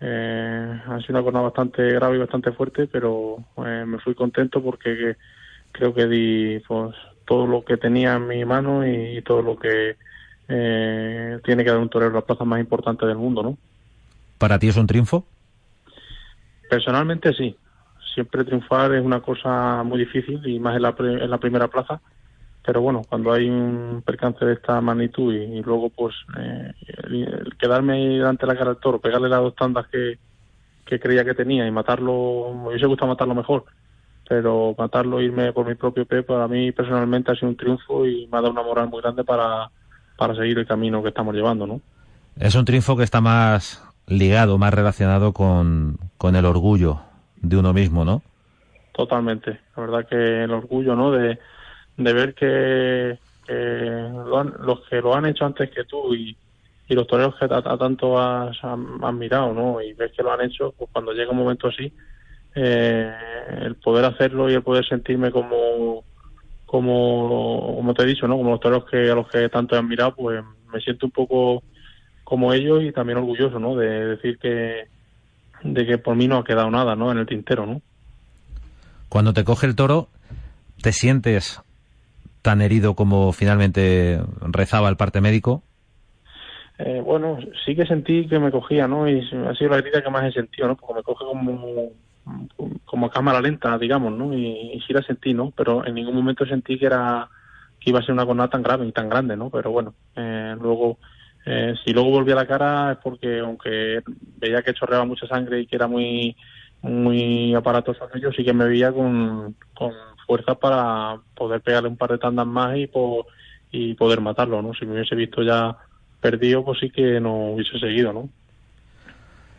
eh, ha sido una cosa bastante grave y bastante fuerte, pero eh, me fui contento porque creo que di pues todo lo que tenía en mi mano y, todo lo que eh, tiene que dar un torero la plaza más importante del mundo, ¿no? ¿Para ti es un triunfo? Personalmente sí. Siempre triunfar es una cosa muy difícil y más en la, en la primera plaza. Pero bueno, cuando hay un percance de esta magnitud y, luego pues eh, quedarme delante de la cara del toro, pegarle las dos tandas que, que creía que tenía y matarlo, me hubiese gustado matarlo mejor pero matarlo, irme por mi propio pie, para mí personalmente ha sido un triunfo y me ha dado una moral muy grande para, para seguir el camino que estamos llevando, ¿no? Es un triunfo que está más ligado, más relacionado con, con el orgullo de uno mismo, ¿no? Totalmente. La verdad que el orgullo, ¿no? De, de ver que, los que lo han hecho antes que tú y, y los toreros que a, tanto has, admirado, ¿no? Y ves que lo han hecho, pues cuando llega un momento así, eh, el poder hacerlo y el poder sentirme como, como, como te he dicho, ¿no? Como los toreros que, a los que tanto he admirado, pues me siento un poco como ellos y también orgulloso, ¿no? De decir que, de que por mí no ha quedado nada, ¿no? En el tintero, ¿no? Cuando te coge el toro, ¿te sientes tan herido como finalmente rezaba el parte médico? Eh, bueno, sí que sentí que me cogía, ¿no? Y ha sido la herida que más he sentido, ¿no? Porque me coge como como cámara lenta, digamos, ¿no? Y, sí la sentí, ¿no? Pero en ningún momento sentí que era que iba a ser una jornada tan grave y tan grande, ¿no? Pero bueno, eh, luego, eh, si luego volví a la cara es porque aunque veía que chorreaba mucha sangre y que era muy muy aparatoso aquello, sí que me veía con, con fuerza para poder pegarle un par de tandas más y, y poder matarlo, ¿no? Si me hubiese visto ya perdido, pues sí que no hubiese seguido, ¿no?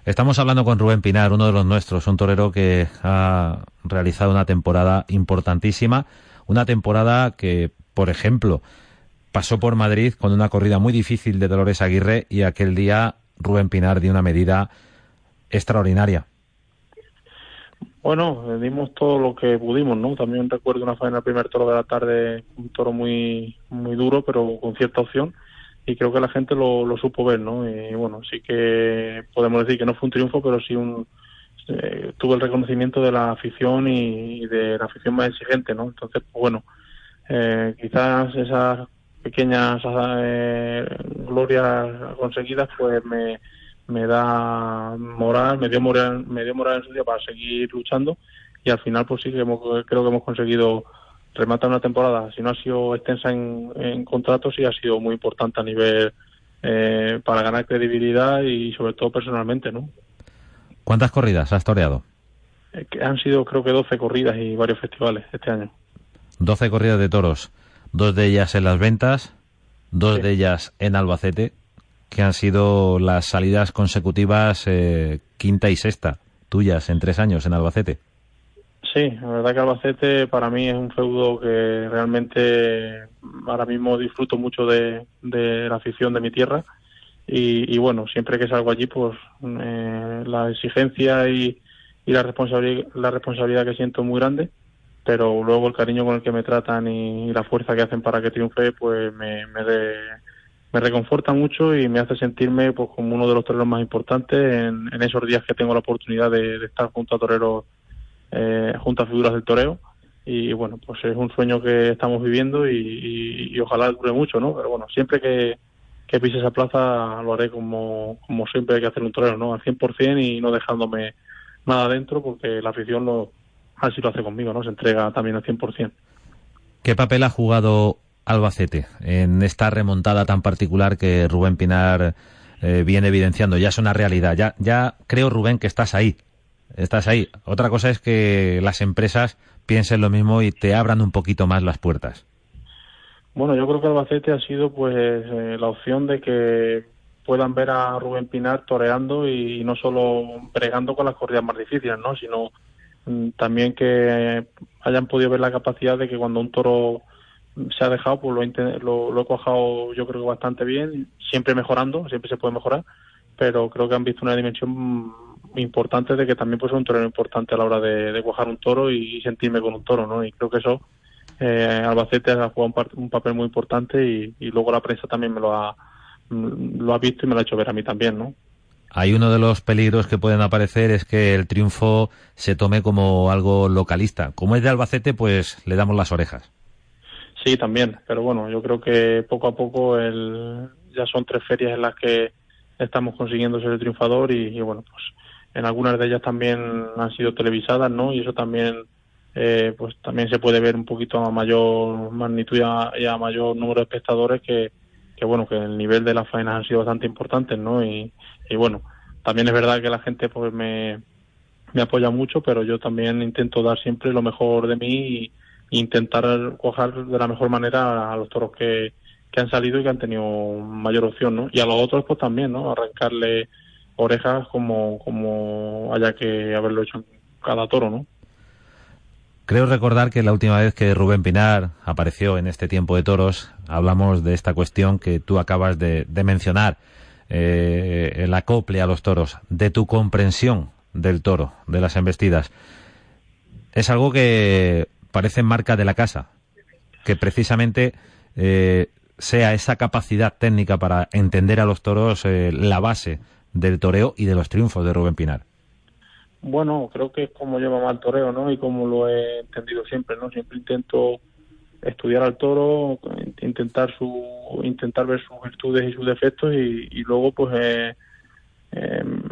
Estamos hablando con Rubén Pinar, uno de los nuestros, un torero que ha realizado una temporada importantísima, una temporada que, por ejemplo, pasó por Madrid con una corrida muy difícil de Dolores Aguirre y aquel día Rubén Pinar dio una medida extraordinaria. Bueno, dimos todo lo que pudimos, ¿no? También recuerdo una faena en el primer toro de la tarde, un toro muy muy duro, pero con cierta opción y creo que la gente lo, lo supo ver, ¿no? Y bueno, sí que podemos decir que no fue un triunfo, pero sí un eh, tuvo el reconocimiento de la afición y, de la afición más exigente, ¿no? Entonces, pues bueno, eh, quizás esas pequeñas eh, glorias conseguidas, pues me, me da moral, me dio moral, me dio moral en su día para seguir luchando y al final, pues sí que creo que hemos conseguido remata una temporada, si no ha sido extensa en, contratos, sí ha sido muy importante a nivel eh, para ganar credibilidad y sobre todo personalmente, ¿no? ¿Cuántas corridas has toreado? Eh, han sido creo que 12 corridas y varios festivales este año. 12 corridas de toros, dos de ellas en las ventas, dos de ellas en Albacete, que han sido las salidas consecutivas eh, quinta y sexta tuyas en tres años en Albacete. Sí, la verdad que Albacete para mí es un feudo que realmente ahora mismo disfruto mucho de, la afición de mi tierra y, bueno, siempre que salgo allí pues eh, la exigencia y, la, responsabilidad, la responsabilidad que siento muy grande, pero luego el cariño con el que me tratan y, la fuerza que hacen para que triunfe pues me, me, me reconforta mucho y me hace sentirme pues como uno de los toreros más importantes en, esos días que tengo la oportunidad de, estar junto a toreros eh, junto a figuras del toreo y bueno, pues es un sueño que estamos viviendo y, y, ojalá dure mucho, ¿no? Pero bueno, siempre que, que pise esa plaza lo haré como, como siempre hay que hacer un torero, ¿no? Al 100% y no dejándome nada dentro porque la afición lo, así lo hace conmigo, ¿no? Se entrega también al 100%. ¿Qué papel ha jugado Albacete en esta remontada tan particular que Rubén Pinar eh, viene evidenciando? Ya es una realidad. Ya, ya creo, Rubén, que estás ahí. Estás ahí. Otra cosa es que las empresas piensen lo mismo y te abran un poquito más las puertas? Bueno, yo creo que Albacete ha sido pues eh, la opción de que puedan ver a Rubén Pinar toreando y, no solo bregando con las corridas más difíciles, ¿no? sino mm, también que hayan podido ver la capacidad de que cuando un toro se ha dejado, pues lo, lo, lo he cojado yo creo que bastante bien, siempre mejorando, siempre se puede mejorar, pero creo que han visto una dimensión importante de que también puede ser un torero importante a la hora de, de cuajar un toro y, sentirme con un toro, ¿no? Y creo que eso eh, Albacete ha jugado un, papel muy importante y, luego la prensa también me lo ha, lo ha visto y me lo ha hecho ver a mí también, ¿no? Hay uno de los peligros que pueden aparecer es que el triunfo se tome como algo localista. Como es de Albacete, pues le damos las orejas. Sí, también, pero bueno, yo creo que poco a poco el, ya son tres ferias en las que estamos consiguiendo ser el triunfador y bueno, pues en algunas de ellas también han sido televisadas, ¿no? Y eso también, eh, pues también se puede ver un poquito a mayor magnitud y a, mayor número de espectadores que, que, bueno, que el nivel de las faenas han sido bastante importantes, ¿no? Y, y bueno, también es verdad que la gente pues me, me apoya mucho, pero yo también intento dar siempre lo mejor de mí y, intentar coger de la mejor manera a los toros que, que han salido y que han tenido mayor opción, ¿no? Y a los otros pues también, ¿no? Arrancarle orejas como, como haya que haberlo hecho en cada toro, ¿no? Creo recordar que la última vez que Rubén Pinar apareció en este tiempo de toros, hablamos de esta cuestión que tú acabas de, mencionar, eh, el acople a los toros, de tu comprensión del toro, de las embestidas. Es algo que parece marca de la casa, que precisamente eh, sea esa capacidad técnica para entender a los toros eh, la base del toreo y de los triunfos de Rubén Pinar? Bueno, creo que es como yo mamá al toreo, ¿no? Y como lo he entendido siempre, ¿no? Siempre intento estudiar al toro, intentar su intentar ver sus virtudes y sus defectos y, luego pues eh, em,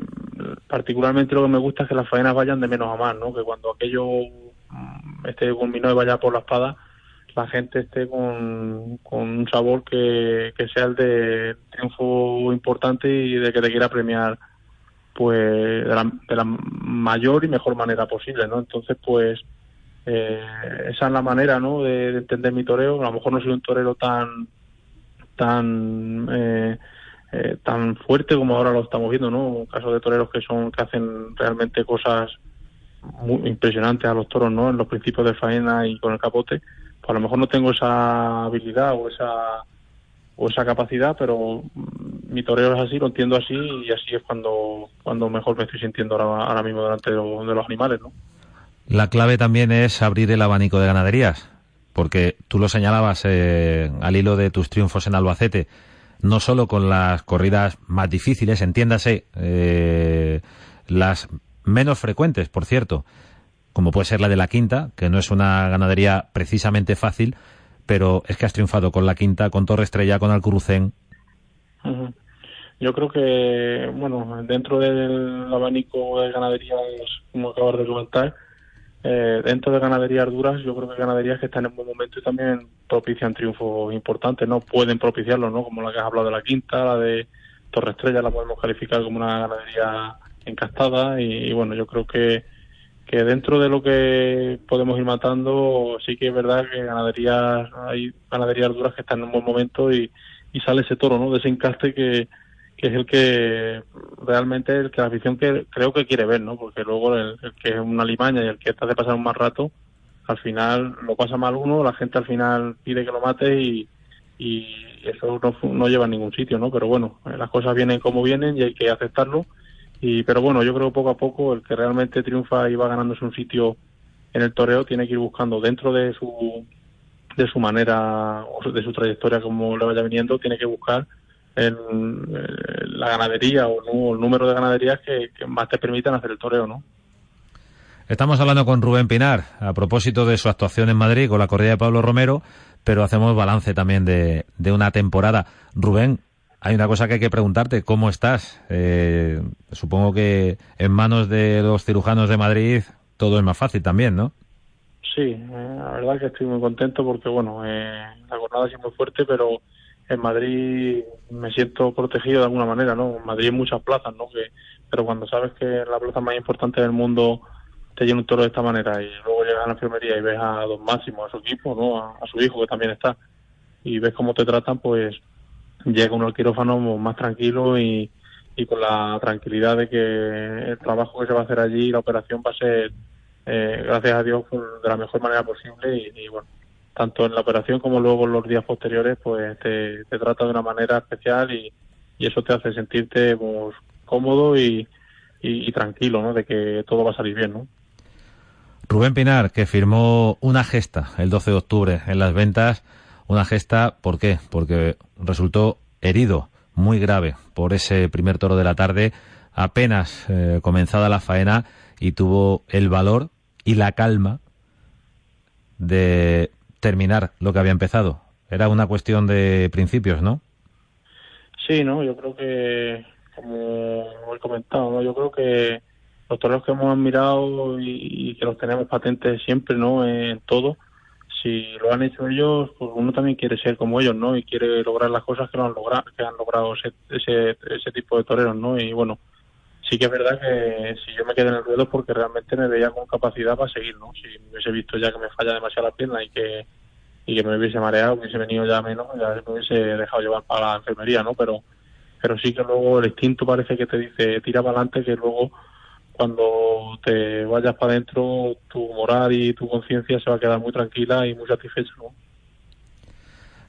particularmente lo que me gusta es que las faenas vayan de menos a más, ¿no? Que cuando aquello mm, esté culminado y vaya por la espada, la gente esté con, un sabor que, sea el de triunfo importante y de que te quiera premiar pues de la, mayor y mejor manera posible, ¿no? Entonces, pues eh, esa es la manera, ¿no? De, entender mi toreo. A lo mejor no soy un torero tan tan eh, eh, tan fuerte como ahora lo estamos viendo, ¿no? Casos de toreros que son que hacen realmente cosas muy impresionantes a los toros, ¿no? En los principios de faena y con el capote a lo mejor no tengo esa habilidad o esa o esa capacidad, pero mi toreo es así, lo entiendo así y así es cuando, cuando mejor me estoy sintiendo ahora, ahora mismo delante de, los animales, ¿no? La clave también es abrir el abanico de ganaderías, porque tú lo señalabas eh, al hilo de tus triunfos en Albacete, no solo con las corridas más difíciles, entiéndase, eh, las menos frecuentes, por cierto, como puede ser la de la quinta, que no es una ganadería precisamente fácil, pero es que has triunfado con la quinta, con Torre Estrella, con Alcurucén. Yo creo que, bueno, dentro del abanico de ganaderías, como acabas de comentar, eh, dentro de ganaderías duras, yo creo que ganaderías que están en buen momento y también propician triunfos importantes, ¿no? Pueden propiciarlo, ¿no? Como la que has hablado de la quinta, la de Torre Estrella, la podemos calificar como una ganadería encastada y bueno, yo creo que que dentro de lo que podemos ir matando, sí que es verdad que ganaderías, hay ganaderías duras que están en un buen momento y, y sale ese toro, ¿no? De ese encaste que, que es el que realmente el que la afición que creo que quiere ver, ¿no? Porque luego el, que es una limaña y el que está de pasar un más rato, al final lo pasa mal uno, la gente al final pide que lo mate y, y eso no, no lleva a ningún sitio, ¿no? Pero bueno, las cosas vienen como vienen y hay que aceptarlo y, pero bueno, yo creo poco a poco el que realmente triunfa y va ganándose un sitio en el toreo tiene que ir buscando dentro de su de su manera o de su trayectoria como le vaya viniendo, tiene que buscar en, la ganadería o el número de ganaderías que, más te permitan hacer el toreo, ¿no? Estamos hablando con Rubén Pinar a propósito de su actuación en Madrid con la corrida de Pablo Romero, pero hacemos balance también de, de una temporada. Rubén, hay una cosa que hay que preguntarte, ¿cómo estás? Eh, supongo que en manos de los cirujanos de Madrid todo es más fácil también, ¿no? Sí, eh, la verdad que estoy muy contento porque, bueno, eh, la jornada ha sido muy fuerte, pero en Madrid me siento protegido de alguna manera, ¿no? En Madrid hay muchas plazas, ¿no? Que, pero cuando sabes que la plaza más importante del mundo te llena un toro de esta manera y luego llegas a la enfermería y ves a Don Máximo, a su equipo, ¿no? A, su hijo que también está y ves cómo te tratan, pues llega uno al quirófano más tranquilo y, y con la tranquilidad de que el trabajo que se va a hacer allí, la operación va a ser, eh, gracias a Dios, de la mejor manera posible y, bueno, tanto en la operación como luego en los días posteriores, pues te, trata de una manera especial y, y eso te hace sentirte pues, cómodo y, y, y, tranquilo, ¿no? De que todo va a salir bien, ¿no? Rubén Pinar, que firmó una gesta el 12 de octubre en las ventas, una gesta, ¿por qué? Porque resultó herido, muy grave, por ese primer toro de la tarde, apenas eh, comenzada la faena y tuvo el valor y la calma de terminar lo que había empezado. Era una cuestión de principios, ¿no? Sí, no, yo creo que, como he comentado, ¿no? yo creo que los toreros que hemos admirado y, que los tenemos patentes siempre, ¿no? En todo. Si lo han hecho ellos, pues uno también quiere ser como ellos, ¿no? Y quiere lograr las cosas que lo han logrado, que han logrado ese, ese, ese tipo de toreros, ¿no? Y bueno, sí que es verdad que si yo me quedé en el ruedo porque realmente me veía con capacidad para seguir, ¿no? Si me hubiese visto ya que me falla demasiado la pierna y que y que me hubiese mareado, hubiese venido ya menos, ya me hubiese dejado llevar para la enfermería, ¿no? Pero pero sí que luego el instinto parece que te dice tira para adelante que luego cuando te vayas para adentro, tu moral y tu conciencia se va a quedar muy tranquila y muy satisfecha.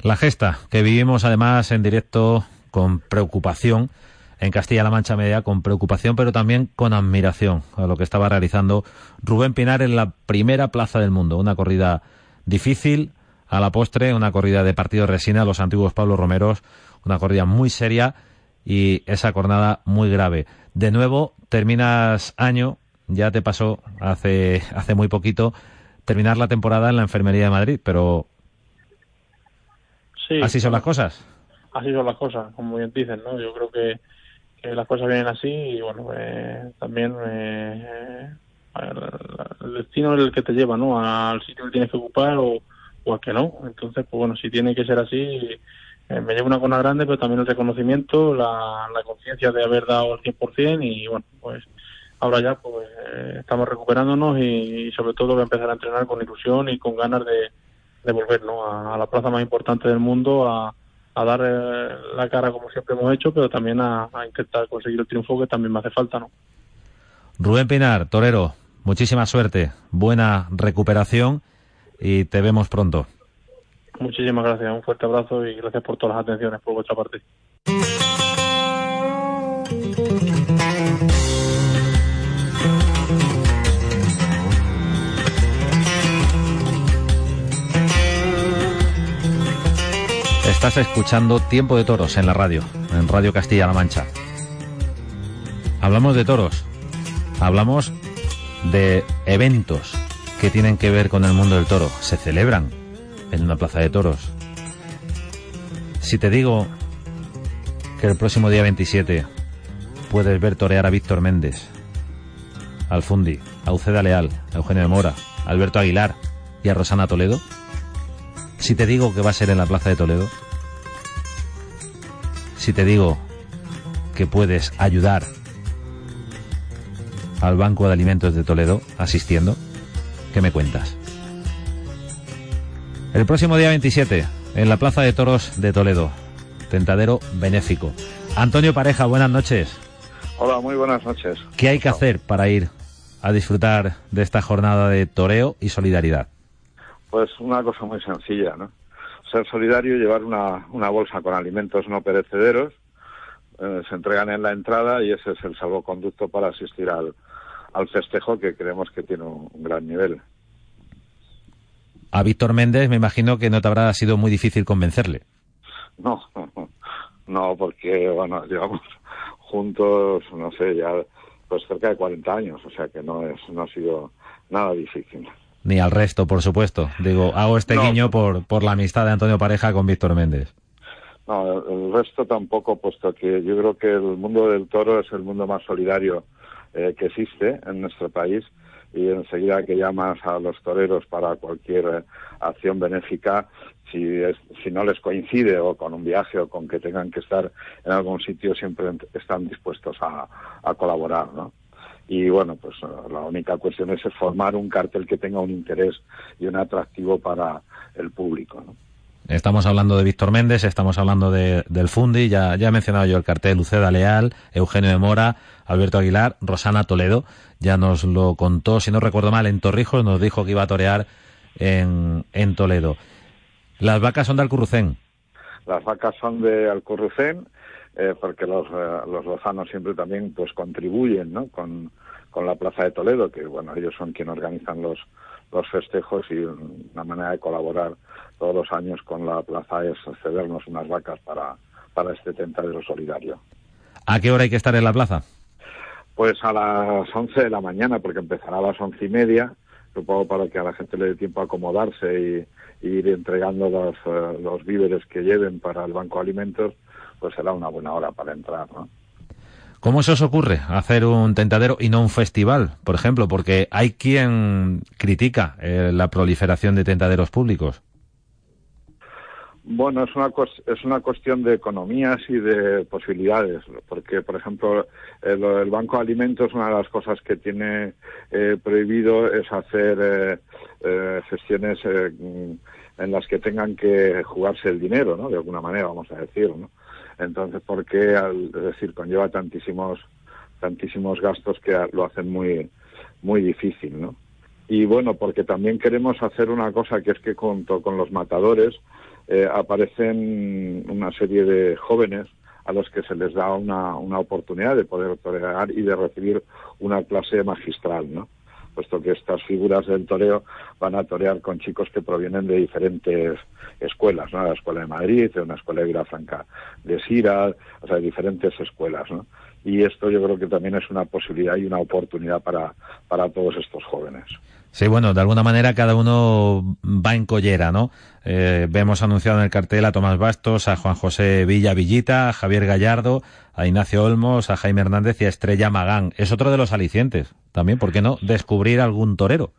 La gesta que vivimos además en directo con preocupación en Castilla-La Mancha Media, con preocupación pero también con admiración a lo que estaba realizando Rubén Pinar en la primera plaza del mundo. Una corrida difícil, a la postre, una corrida de partido resina, los antiguos Pablo Romeros, una corrida muy seria y esa jornada muy grave. De nuevo, terminas año, ya te pasó hace, hace muy poquito, terminar la temporada en la Enfermería de Madrid, pero sí, así son las cosas. Así son las cosas, como bien dicen, ¿no? Yo creo que, las cosas vienen así y bueno, eh, también eh, el destino es el que te lleva, ¿no? Al sitio que tienes que ocupar o, o al que no. Entonces, pues bueno, si tiene que ser así, eh, me llevo una cona grande, pero también el reconocimiento, la, conciencia de haber dado el 100% y bueno, pues ahora ya pues eh, estamos recuperándonos y, sobre todo voy a empezar a entrenar con ilusión y con ganas de, de volver ¿no? a, la plaza más importante del mundo, a, a dar eh, la cara como siempre hemos hecho, pero también a, a, intentar conseguir el triunfo que también me hace falta. ¿no? Rubén Pinar, torero, muchísima suerte, buena recuperación y te vemos pronto. Muchísimas gracias, un fuerte abrazo y gracias por todas las atenciones por vuestra parte. Estás escuchando Tiempo de Toros en la radio, en Radio Castilla-La Mancha. Hablamos de toros, hablamos de eventos que tienen que ver con el mundo del toro. Se celebran, en una plaza de toros. Si te digo que el próximo día 27 puedes ver torear a Víctor Méndez, al Fundi, a Uceda Leal, a Eugenio de Mora, a Alberto Aguilar y a Rosana Toledo, si te digo que va a ser en la plaza de Toledo, si te digo que puedes ayudar al Banco de Alimentos de Toledo asistiendo, ¿qué me cuentas? El próximo día 27, en la Plaza de Toros de Toledo. Tentadero benéfico. Antonio Pareja, buenas noches. Hola, muy buenas noches. ¿Qué hay que hacer para ir a disfrutar de esta jornada de toreo y solidaridad? Pues una cosa muy sencilla, ¿no? Ser solidario y llevar una, una bolsa con alimentos no perecederos. Eh, se entregan en la entrada y ese es el salvoconducto para asistir al, al festejo que creemos que tiene un gran nivel a Víctor Méndez me imagino que no te habrá sido muy difícil convencerle. No, no, porque, bueno, llevamos juntos, no sé, ya pues cerca de 40 años, o sea que no es no ha sido nada difícil. Ni al resto, por supuesto. Digo, hago este No. guiño por, por la amistad de Antonio Pareja con Víctor Méndez. No, el resto tampoco, puesto que yo creo que el mundo del toro es el mundo más solidario eh, que existe en nuestro país y enseguida que llamas a los toreros para cualquier eh, acción benéfica, si, es- si no les coincide o con un viaje o con que tengan que estar en algún sitio, siempre están dispuestos a, a colaborar, ¿no? Y bueno, pues eh, la única cuestión es formar un cartel que tenga un interés y un atractivo para el público. Estamos hablando de Víctor Méndez, estamos hablando de, del Fundi, ya, ya he mencionado yo el cartel Luceda Leal, Eugenio de Mora, Alberto Aguilar, Rosana Toledo, ya nos lo contó, si no recuerdo mal, en Torrijos nos dijo que iba a torear en, en Toledo. Las vacas son de Alcurrucén. Las vacas son de Alcurrucén, eh, porque los, eh, los lozanos siempre también pues contribuyen ¿no? con, con la Plaza de Toledo, que bueno, ellos son quienes organizan los, los festejos y una manera de colaborar todos los años con la plaza es cedernos unas vacas para, para este tentadero solidario. ¿A qué hora hay que estar en la plaza? Pues a las 11 de la mañana, porque empezará a las once y media, supongo para que a la gente le dé tiempo a acomodarse y, ir entregando los, eh, los víveres que lleven para el banco de alimentos, pues será una buena hora para entrar, ¿no? ¿Cómo se ocurre hacer un tentadero y no un festival, por ejemplo? Porque hay quien critica eh, la proliferación de tentaderos públicos. Bueno, es una, es una cuestión de economías y de posibilidades, porque, por ejemplo, el, el Banco de Alimentos, una de las cosas que tiene eh, prohibido es hacer eh, eh, gestiones eh, mm, en las que tengan que jugarse el dinero, ¿no? De alguna manera, vamos a decir, ¿no? Entonces, ¿por qué? Al- es decir, conlleva tantísimos, tantísimos gastos que lo hacen muy, muy difícil, ¿no? Y bueno, porque también queremos hacer una cosa que es que junto con los matadores eh, aparecen una serie de jóvenes a los que se les da una, una oportunidad de poder torear y de recibir una clase magistral, ¿no? Puesto que estas figuras del toreo van a torear con chicos que provienen de diferentes escuelas, ¿no? La Escuela de Madrid, de una escuela de Vilafranca de Sira, o sea, de diferentes escuelas, ¿no? Y esto yo creo que también es una posibilidad y una oportunidad para, para todos estos jóvenes. Sí, bueno, de alguna manera cada uno va en collera, ¿no? Eh, vemos anunciado en el cartel a Tomás Bastos, a Juan José Villa Villita, a Javier Gallardo, a Ignacio Olmos, a Jaime Hernández y a Estrella Magán. Es otro de los alicientes. También, ¿por qué no? Descubrir algún torero.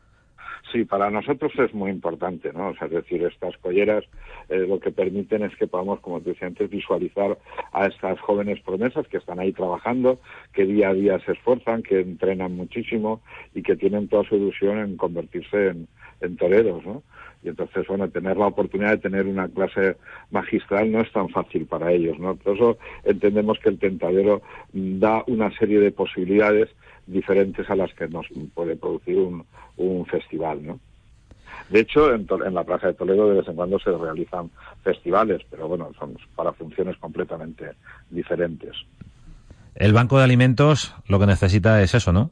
Sí, para nosotros es muy importante, ¿no? O sea, es decir, estas colleras eh, lo que permiten es que podamos, como te decía antes, visualizar a estas jóvenes promesas que están ahí trabajando, que día a día se esfuerzan, que entrenan muchísimo y que tienen toda su ilusión en convertirse en, toreros, ¿no? Y entonces, bueno, tener la oportunidad de tener una clase magistral no es tan fácil para ellos, ¿no? Por eso entendemos que el tentadero mm, da una serie de posibilidades diferentes a las que nos puede producir un, un festival, ¿no? De hecho, en, la Plaza de Toledo de vez en cuando se realizan festivales, pero bueno, son para funciones completamente diferentes. El Banco de Alimentos lo que necesita es eso, ¿no?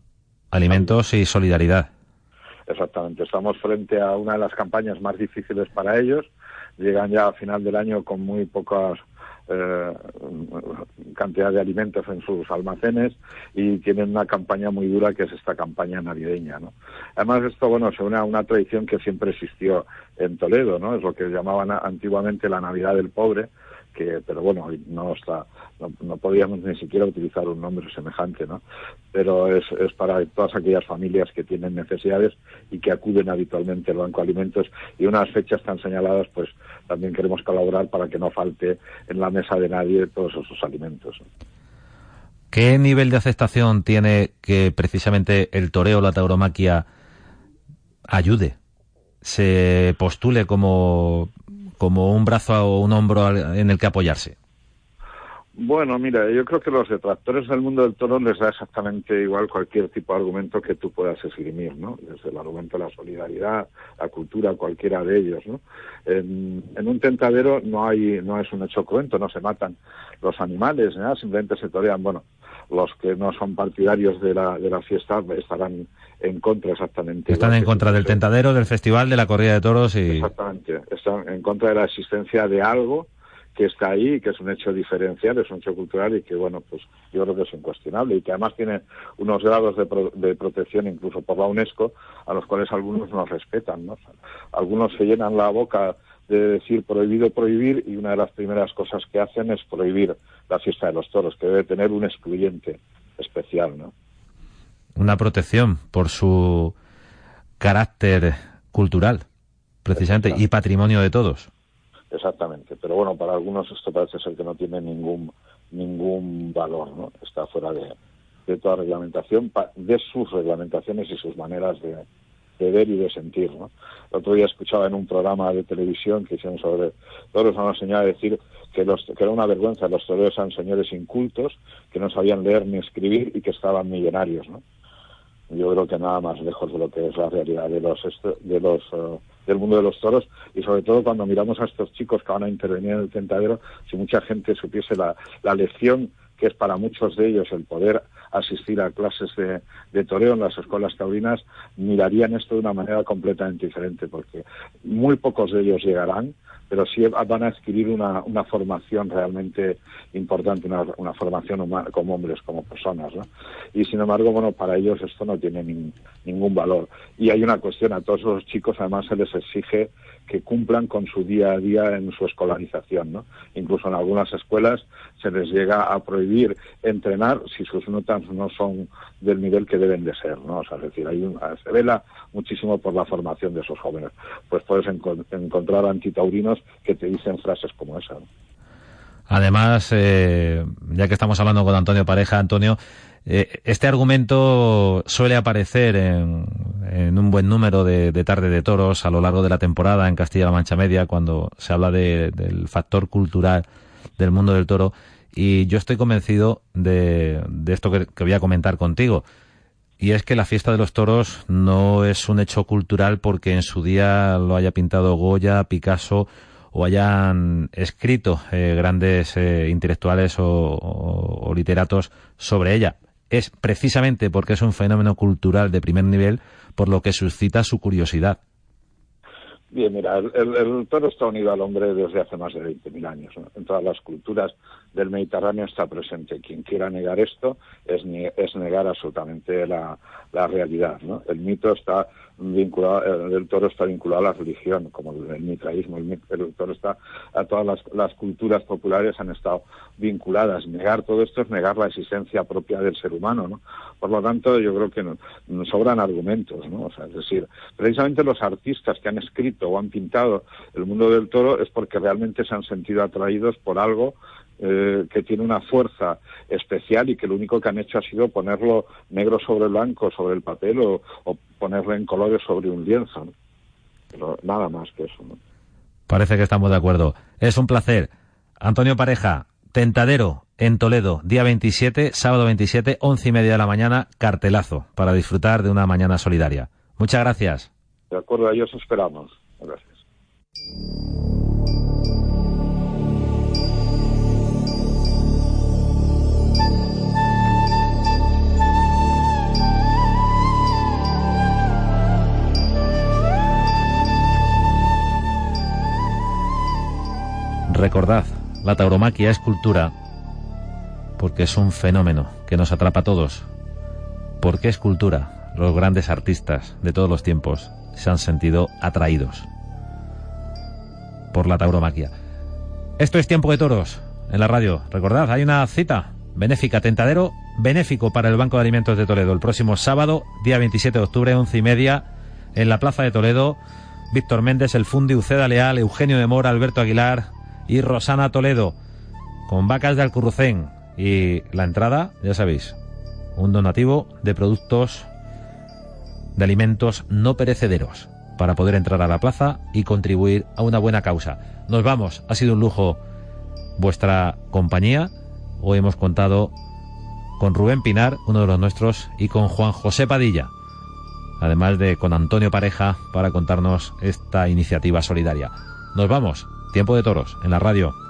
Alimentos y solidaridad. Exactamente, estamos frente a una de las campañas más difíciles para ellos. Llegan ya a final del año con muy pocas eh, cantidad de alimentos en sus almacenes y tienen una campaña muy dura que es esta campaña navideña, ¿no? Además esto, bueno, se une una tradición que siempre existió en Toledo, ¿no? Es lo que llamaban antiguamente la Navidad del Pobre, que, pero bueno, no está, no, no podíamos ni siquiera utilizar un nombre semejante, ¿no? Pero es, es para todas aquellas familias que tienen necesidades y que acuden habitualmente al Banco de Alimentos y unas fechas tan señaladas, pues también queremos colaborar para que no falte en la mesa de nadie todos esos alimentos. ¿Qué nivel de aceptación tiene que precisamente el toreo, la tauromaquia, ayude? Se postule como, como un brazo o un hombro en el que apoyarse. Bueno, mira, yo creo que los detractores del mundo del toro les da exactamente igual cualquier tipo de argumento que tú puedas esgrimir, ¿no? Desde el argumento de la solidaridad, la cultura, cualquiera de ellos, ¿no? En, un tentadero no hay, no es un hecho cruento, no se matan los animales, ni nada, simplemente se torean, bueno, los que no son partidarios de la, de la fiesta estarán en contra exactamente. Están en contra del tentadero, del festival, de la corrida de toros y... Exactamente. Están en contra de la existencia de algo que está ahí, que es un hecho diferencial, es un hecho cultural y que, bueno, pues yo creo que es incuestionable y que además tiene unos grados de, de protección incluso por la UNESCO a los cuales algunos no respetan, ¿no? algunos se llenan la boca de decir prohibido prohibir y una de las primeras cosas que hacen es prohibir la fiesta de los toros, que debe tener un excluyente especial, ¿no? Una protección por su carácter cultural, precisamente, y patrimonio de todos. Exactamente, pero bueno, para algunos esto parece ser que no tiene ningún ningún valor, ¿no? Está fuera de, de toda reglamentación, de sus reglamentaciones y sus maneras de, de ver y de sentir. ¿no? El otro día escuchaba en un programa de televisión que hicieron sobre toros a una señora decir que, los, que era una vergüenza, los toreros eran señores incultos, que no sabían leer ni escribir y que estaban millonarios. ¿no? Yo creo que nada más lejos de lo que es la realidad de los, de los uh, del mundo de los toros y sobre todo cuando miramos a estos chicos que van a intervenir en el tentadero, si mucha gente supiese la, la lección que es para muchos de ellos el poder asistir a clases de, de, toreo en las escuelas taurinas, mirarían esto de una manera completamente diferente, porque muy pocos de ellos llegarán, pero sí van a adquirir una, una formación realmente importante, una, una formación humana, como hombres, como personas. Y sin embargo, bueno, para ellos esto no tiene ni, ningún valor. Y hay una cuestión, a todos los chicos además se les exige que cumplan con su día a día en su escolarización. ¿no? Incluso en algunas escuelas se les llega a prohibir entrenar si sus notas no son del nivel que deben de ser. ¿no? O sea, es decir, hay un, se vela muchísimo por la formación de esos jóvenes. Pues puedes enco encontrar antitaurinos que te dicen frases como esa. ¿no? Además, eh, ya que estamos hablando con Antonio Pareja, Antonio, eh, este argumento suele aparecer en, en un buen número de, de, tarde de toros a lo largo de la temporada en Castilla-La Mancha Media, cuando se habla de, del factor cultural del mundo del toro. Y yo estoy convencido de, de esto que, que voy a comentar contigo. Y es que la fiesta de los toros no es un hecho cultural porque en su día lo haya pintado Goya, Picasso o hayan escrito eh, grandes eh, intelectuales o, literatos sobre ella. Es precisamente porque es un fenómeno cultural de primer nivel por lo que suscita su curiosidad. Bien, mira, el, el, está unido al hombre desde hace más de 20.000 años. En todas las culturas del Mediterráneo está presente. Quien quiera negar esto es, es negar absolutamente la, la realidad. ¿no? El mito está vinculado, el toro está vinculado a la religión, como el, mitraísmo. El, el, toro está a todas las, culturas populares han estado vinculadas. Negar todo esto es negar la existencia propia del ser humano. ¿no? Por lo tanto, yo creo que no, no sobran argumentos. ¿no? O sea, es decir, precisamente los artistas que han escrito o han pintado el mundo del toro es porque realmente se han sentido atraídos por algo eh, que tiene una fuerza especial y que lo único que han hecho ha sido ponerlo negro sobre blanco sobre el papel o, o ponerlo en colores sobre un lienzo. ¿no? Pero nada más que eso. ¿no? Parece que estamos de acuerdo. Es un placer. Antonio Pareja, Tentadero, en Toledo, día 27, sábado 27, once y media de la mañana, cartelazo, para disfrutar de una mañana solidaria. Muchas gracias. De acuerdo, ahí os esperamos. Gracias. Recordad, la tauromaquia es cultura porque es un fenómeno que nos atrapa a todos. Porque es cultura. Los grandes artistas de todos los tiempos se han sentido atraídos por la tauromaquia. Esto es Tiempo de Toros en la radio. Recordad, hay una cita benéfica, tentadero benéfico para el Banco de Alimentos de Toledo el próximo sábado, día 27 de octubre, once y media, en la Plaza de Toledo. Víctor Méndez, El Fundi, Uceda Leal, Eugenio de Mora, Alberto Aguilar y Rosana Toledo, con vacas de Alcurrucén. Y la entrada, ya sabéis, un donativo de productos de alimentos no perecederos para poder entrar a la plaza y contribuir a una buena causa. Nos vamos, ha sido un lujo vuestra compañía. Hoy hemos contado con Rubén Pinar, uno de los nuestros, y con Juan José Padilla, además de con Antonio Pareja para contarnos esta iniciativa solidaria. Nos vamos, tiempo de toros en la radio.